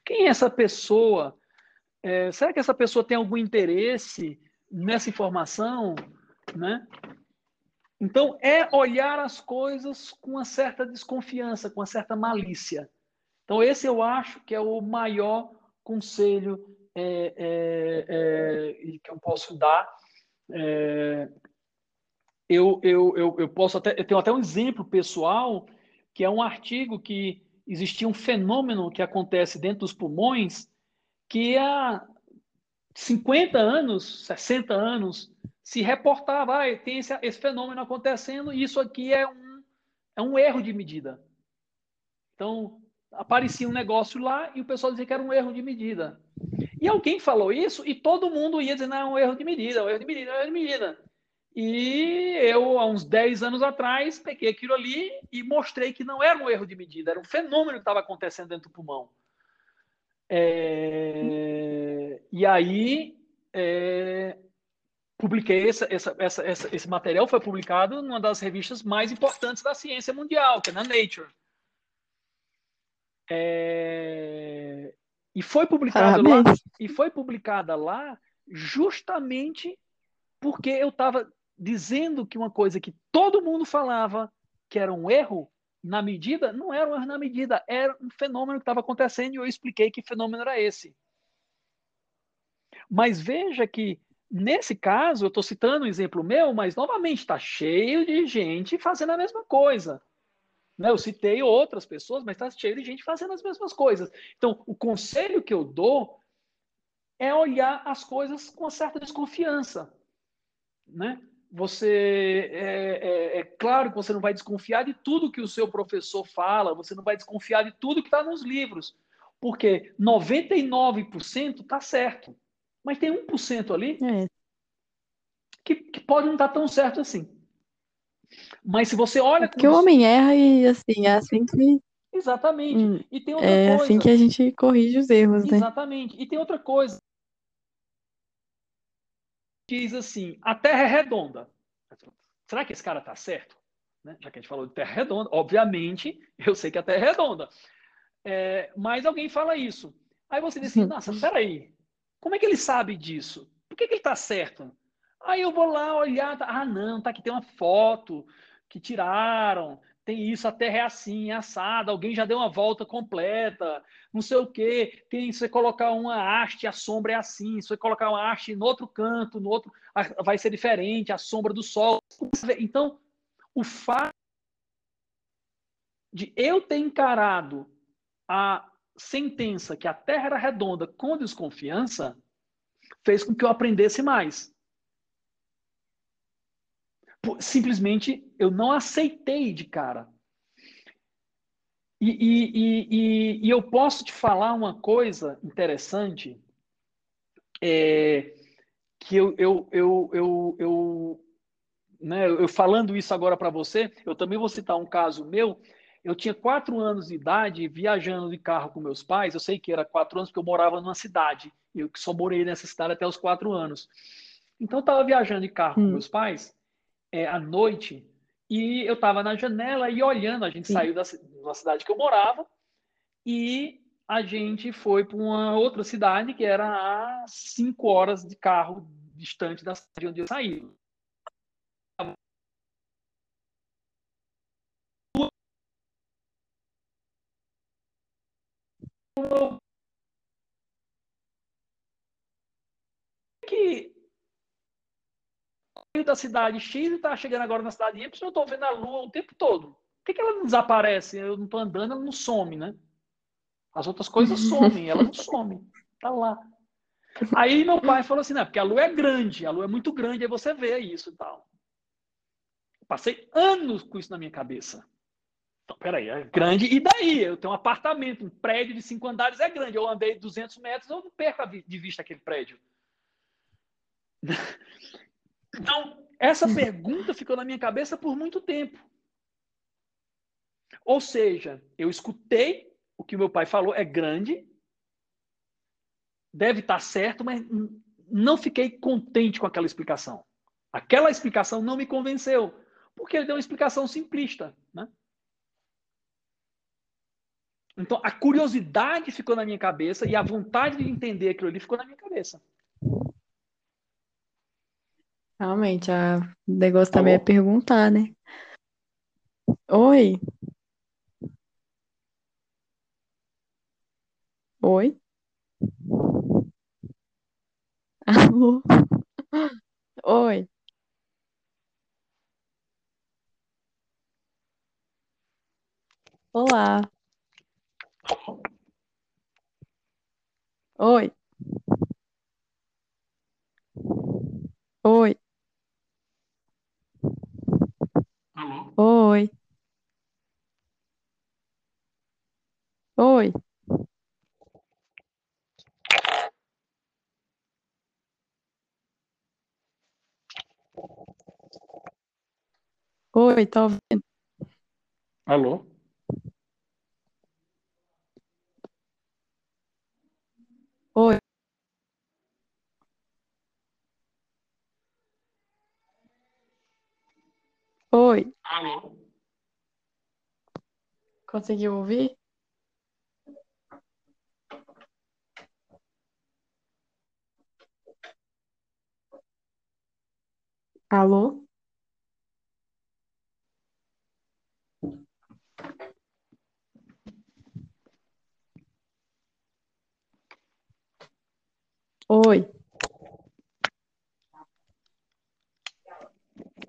Quem é essa pessoa? É, será que essa pessoa tem algum interesse nessa informação? Né? Então, é olhar as coisas com uma certa desconfiança, com uma certa malícia. Então, esse eu acho que é o maior conselho é, é, é, que eu posso dar. É, eu, eu, eu, eu posso até, eu tenho até um exemplo pessoal, que é um artigo que existia um fenômeno que acontece dentro dos pulmões, que há 50 anos, 60 anos, se reportava, ah, tem esse, esse fenômeno acontecendo, e isso aqui é um, é um erro de medida. Então, aparecia um negócio lá e o pessoal dizia que era um erro de medida. E alguém falou isso e todo mundo ia dizer, não, é um erro de medida, é um erro de medida, é um erro de medida. E eu, há uns 10 anos atrás, peguei aquilo ali e mostrei que não era um erro de medida, era um fenômeno que estava acontecendo dentro do pulmão. É... E aí, é... publiquei essa, essa, essa, esse material, foi publicado numa das revistas mais importantes da ciência mundial, que é na Nature. É... E foi publicado lá, e foi publicada lá justamente porque eu estava dizendo que uma coisa que todo mundo falava que era um erro na medida, não era um erro na medida, era um fenômeno que estava acontecendo e eu expliquei que fenômeno era esse. Mas veja que nesse caso, eu estou citando um exemplo meu, mas novamente está cheio de gente fazendo a mesma coisa. Né? Eu citei outras pessoas, mas está cheio de gente fazendo as mesmas coisas. Então, o conselho que eu dou é olhar as coisas com certa desconfiança. Né? Você é, é, é, claro que você não vai desconfiar de tudo que o seu professor fala, você não vai desconfiar de tudo que está nos livros, porque 99% está certo, mas tem 1% ali é. que, que pode não estar tá tão certo assim. Mas se você olha. Porque o homem erra e assim, é assim que. Exatamente. Hum, e tem outra é coisa. assim que a gente corrige os erros, né? Exatamente. E tem outra coisa. Diz assim: a Terra é redonda. Será que esse cara está certo? Né? Já que a gente falou de Terra redonda, obviamente, eu sei que a Terra é redonda. É, mas alguém fala isso. Aí você diz assim: nossa, peraí. Como é que ele sabe disso? Por que, que ele está certo? Aí eu vou lá olhar, tá, ah, não, tá aqui tem uma foto que tiraram, tem isso, a terra é assim, é assada, alguém já deu uma volta completa, não sei o quê. Tem, se você colocar uma haste, a sombra é assim. Se você colocar uma haste no outro canto, no outro, vai ser diferente, a sombra do sol. Então, o fato de eu ter encarado a sentença que a Terra era redonda com desconfiança fez com que eu aprendesse mais. Simplesmente eu não aceitei de cara. E, e, e, e eu posso te falar uma coisa interessante, é, que eu, eu, eu, eu, eu, né, eu falando isso agora para você, eu também vou citar um caso meu eu tinha quatro anos de idade, viajando de carro com meus pais. Eu sei que era quatro anos porque eu morava numa cidade. Eu só morei nessa cidade até os quatro anos. Então, eu estava viajando de carro hum. com meus pais é, à noite e eu estava na janela e olhando. A gente Sim. saiu da, da cidade que eu morava e a gente foi para uma outra cidade que era a cinco horas de carro distante da cidade onde eu saí. Que da cidade X e está chegando agora na cidade Y, eu estou vendo a Lua o tempo todo. Por que, que ela não desaparece? Eu não estou andando, ela não some, né? As outras coisas somem, ela não some. Tá lá. Aí meu pai falou assim, não, porque a Lua é grande, a Lua é muito grande, aí você vê isso e tal. Passei anos com isso na minha cabeça. Então, peraí, é grande. E daí? Eu tenho um apartamento, um prédio de cinco andares é grande. Eu andei 200 metros, eu não perco de vista aquele prédio. Então, essa pergunta ficou na minha cabeça por muito tempo. Ou seja, eu escutei o que meu pai falou, é grande, deve estar certo, mas não fiquei contente com aquela explicação. Aquela explicação não me convenceu, porque ele deu uma explicação simplista. Né? Então, a curiosidade ficou na minha cabeça e a vontade de entender aquilo ali ficou na minha cabeça. Realmente, a... o negócio também é perguntar, né? Oi? Oi? Alô? Oi? Olá. Oi. Oi. Alô? Oi. Oi. Oi, tá ouvindo? Alô? Oi. Oi. Alô? Conseguiu ouvir? Alô? Oi.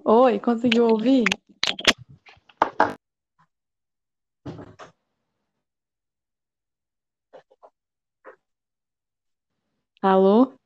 Oi, conseguiu ouvir? Alô?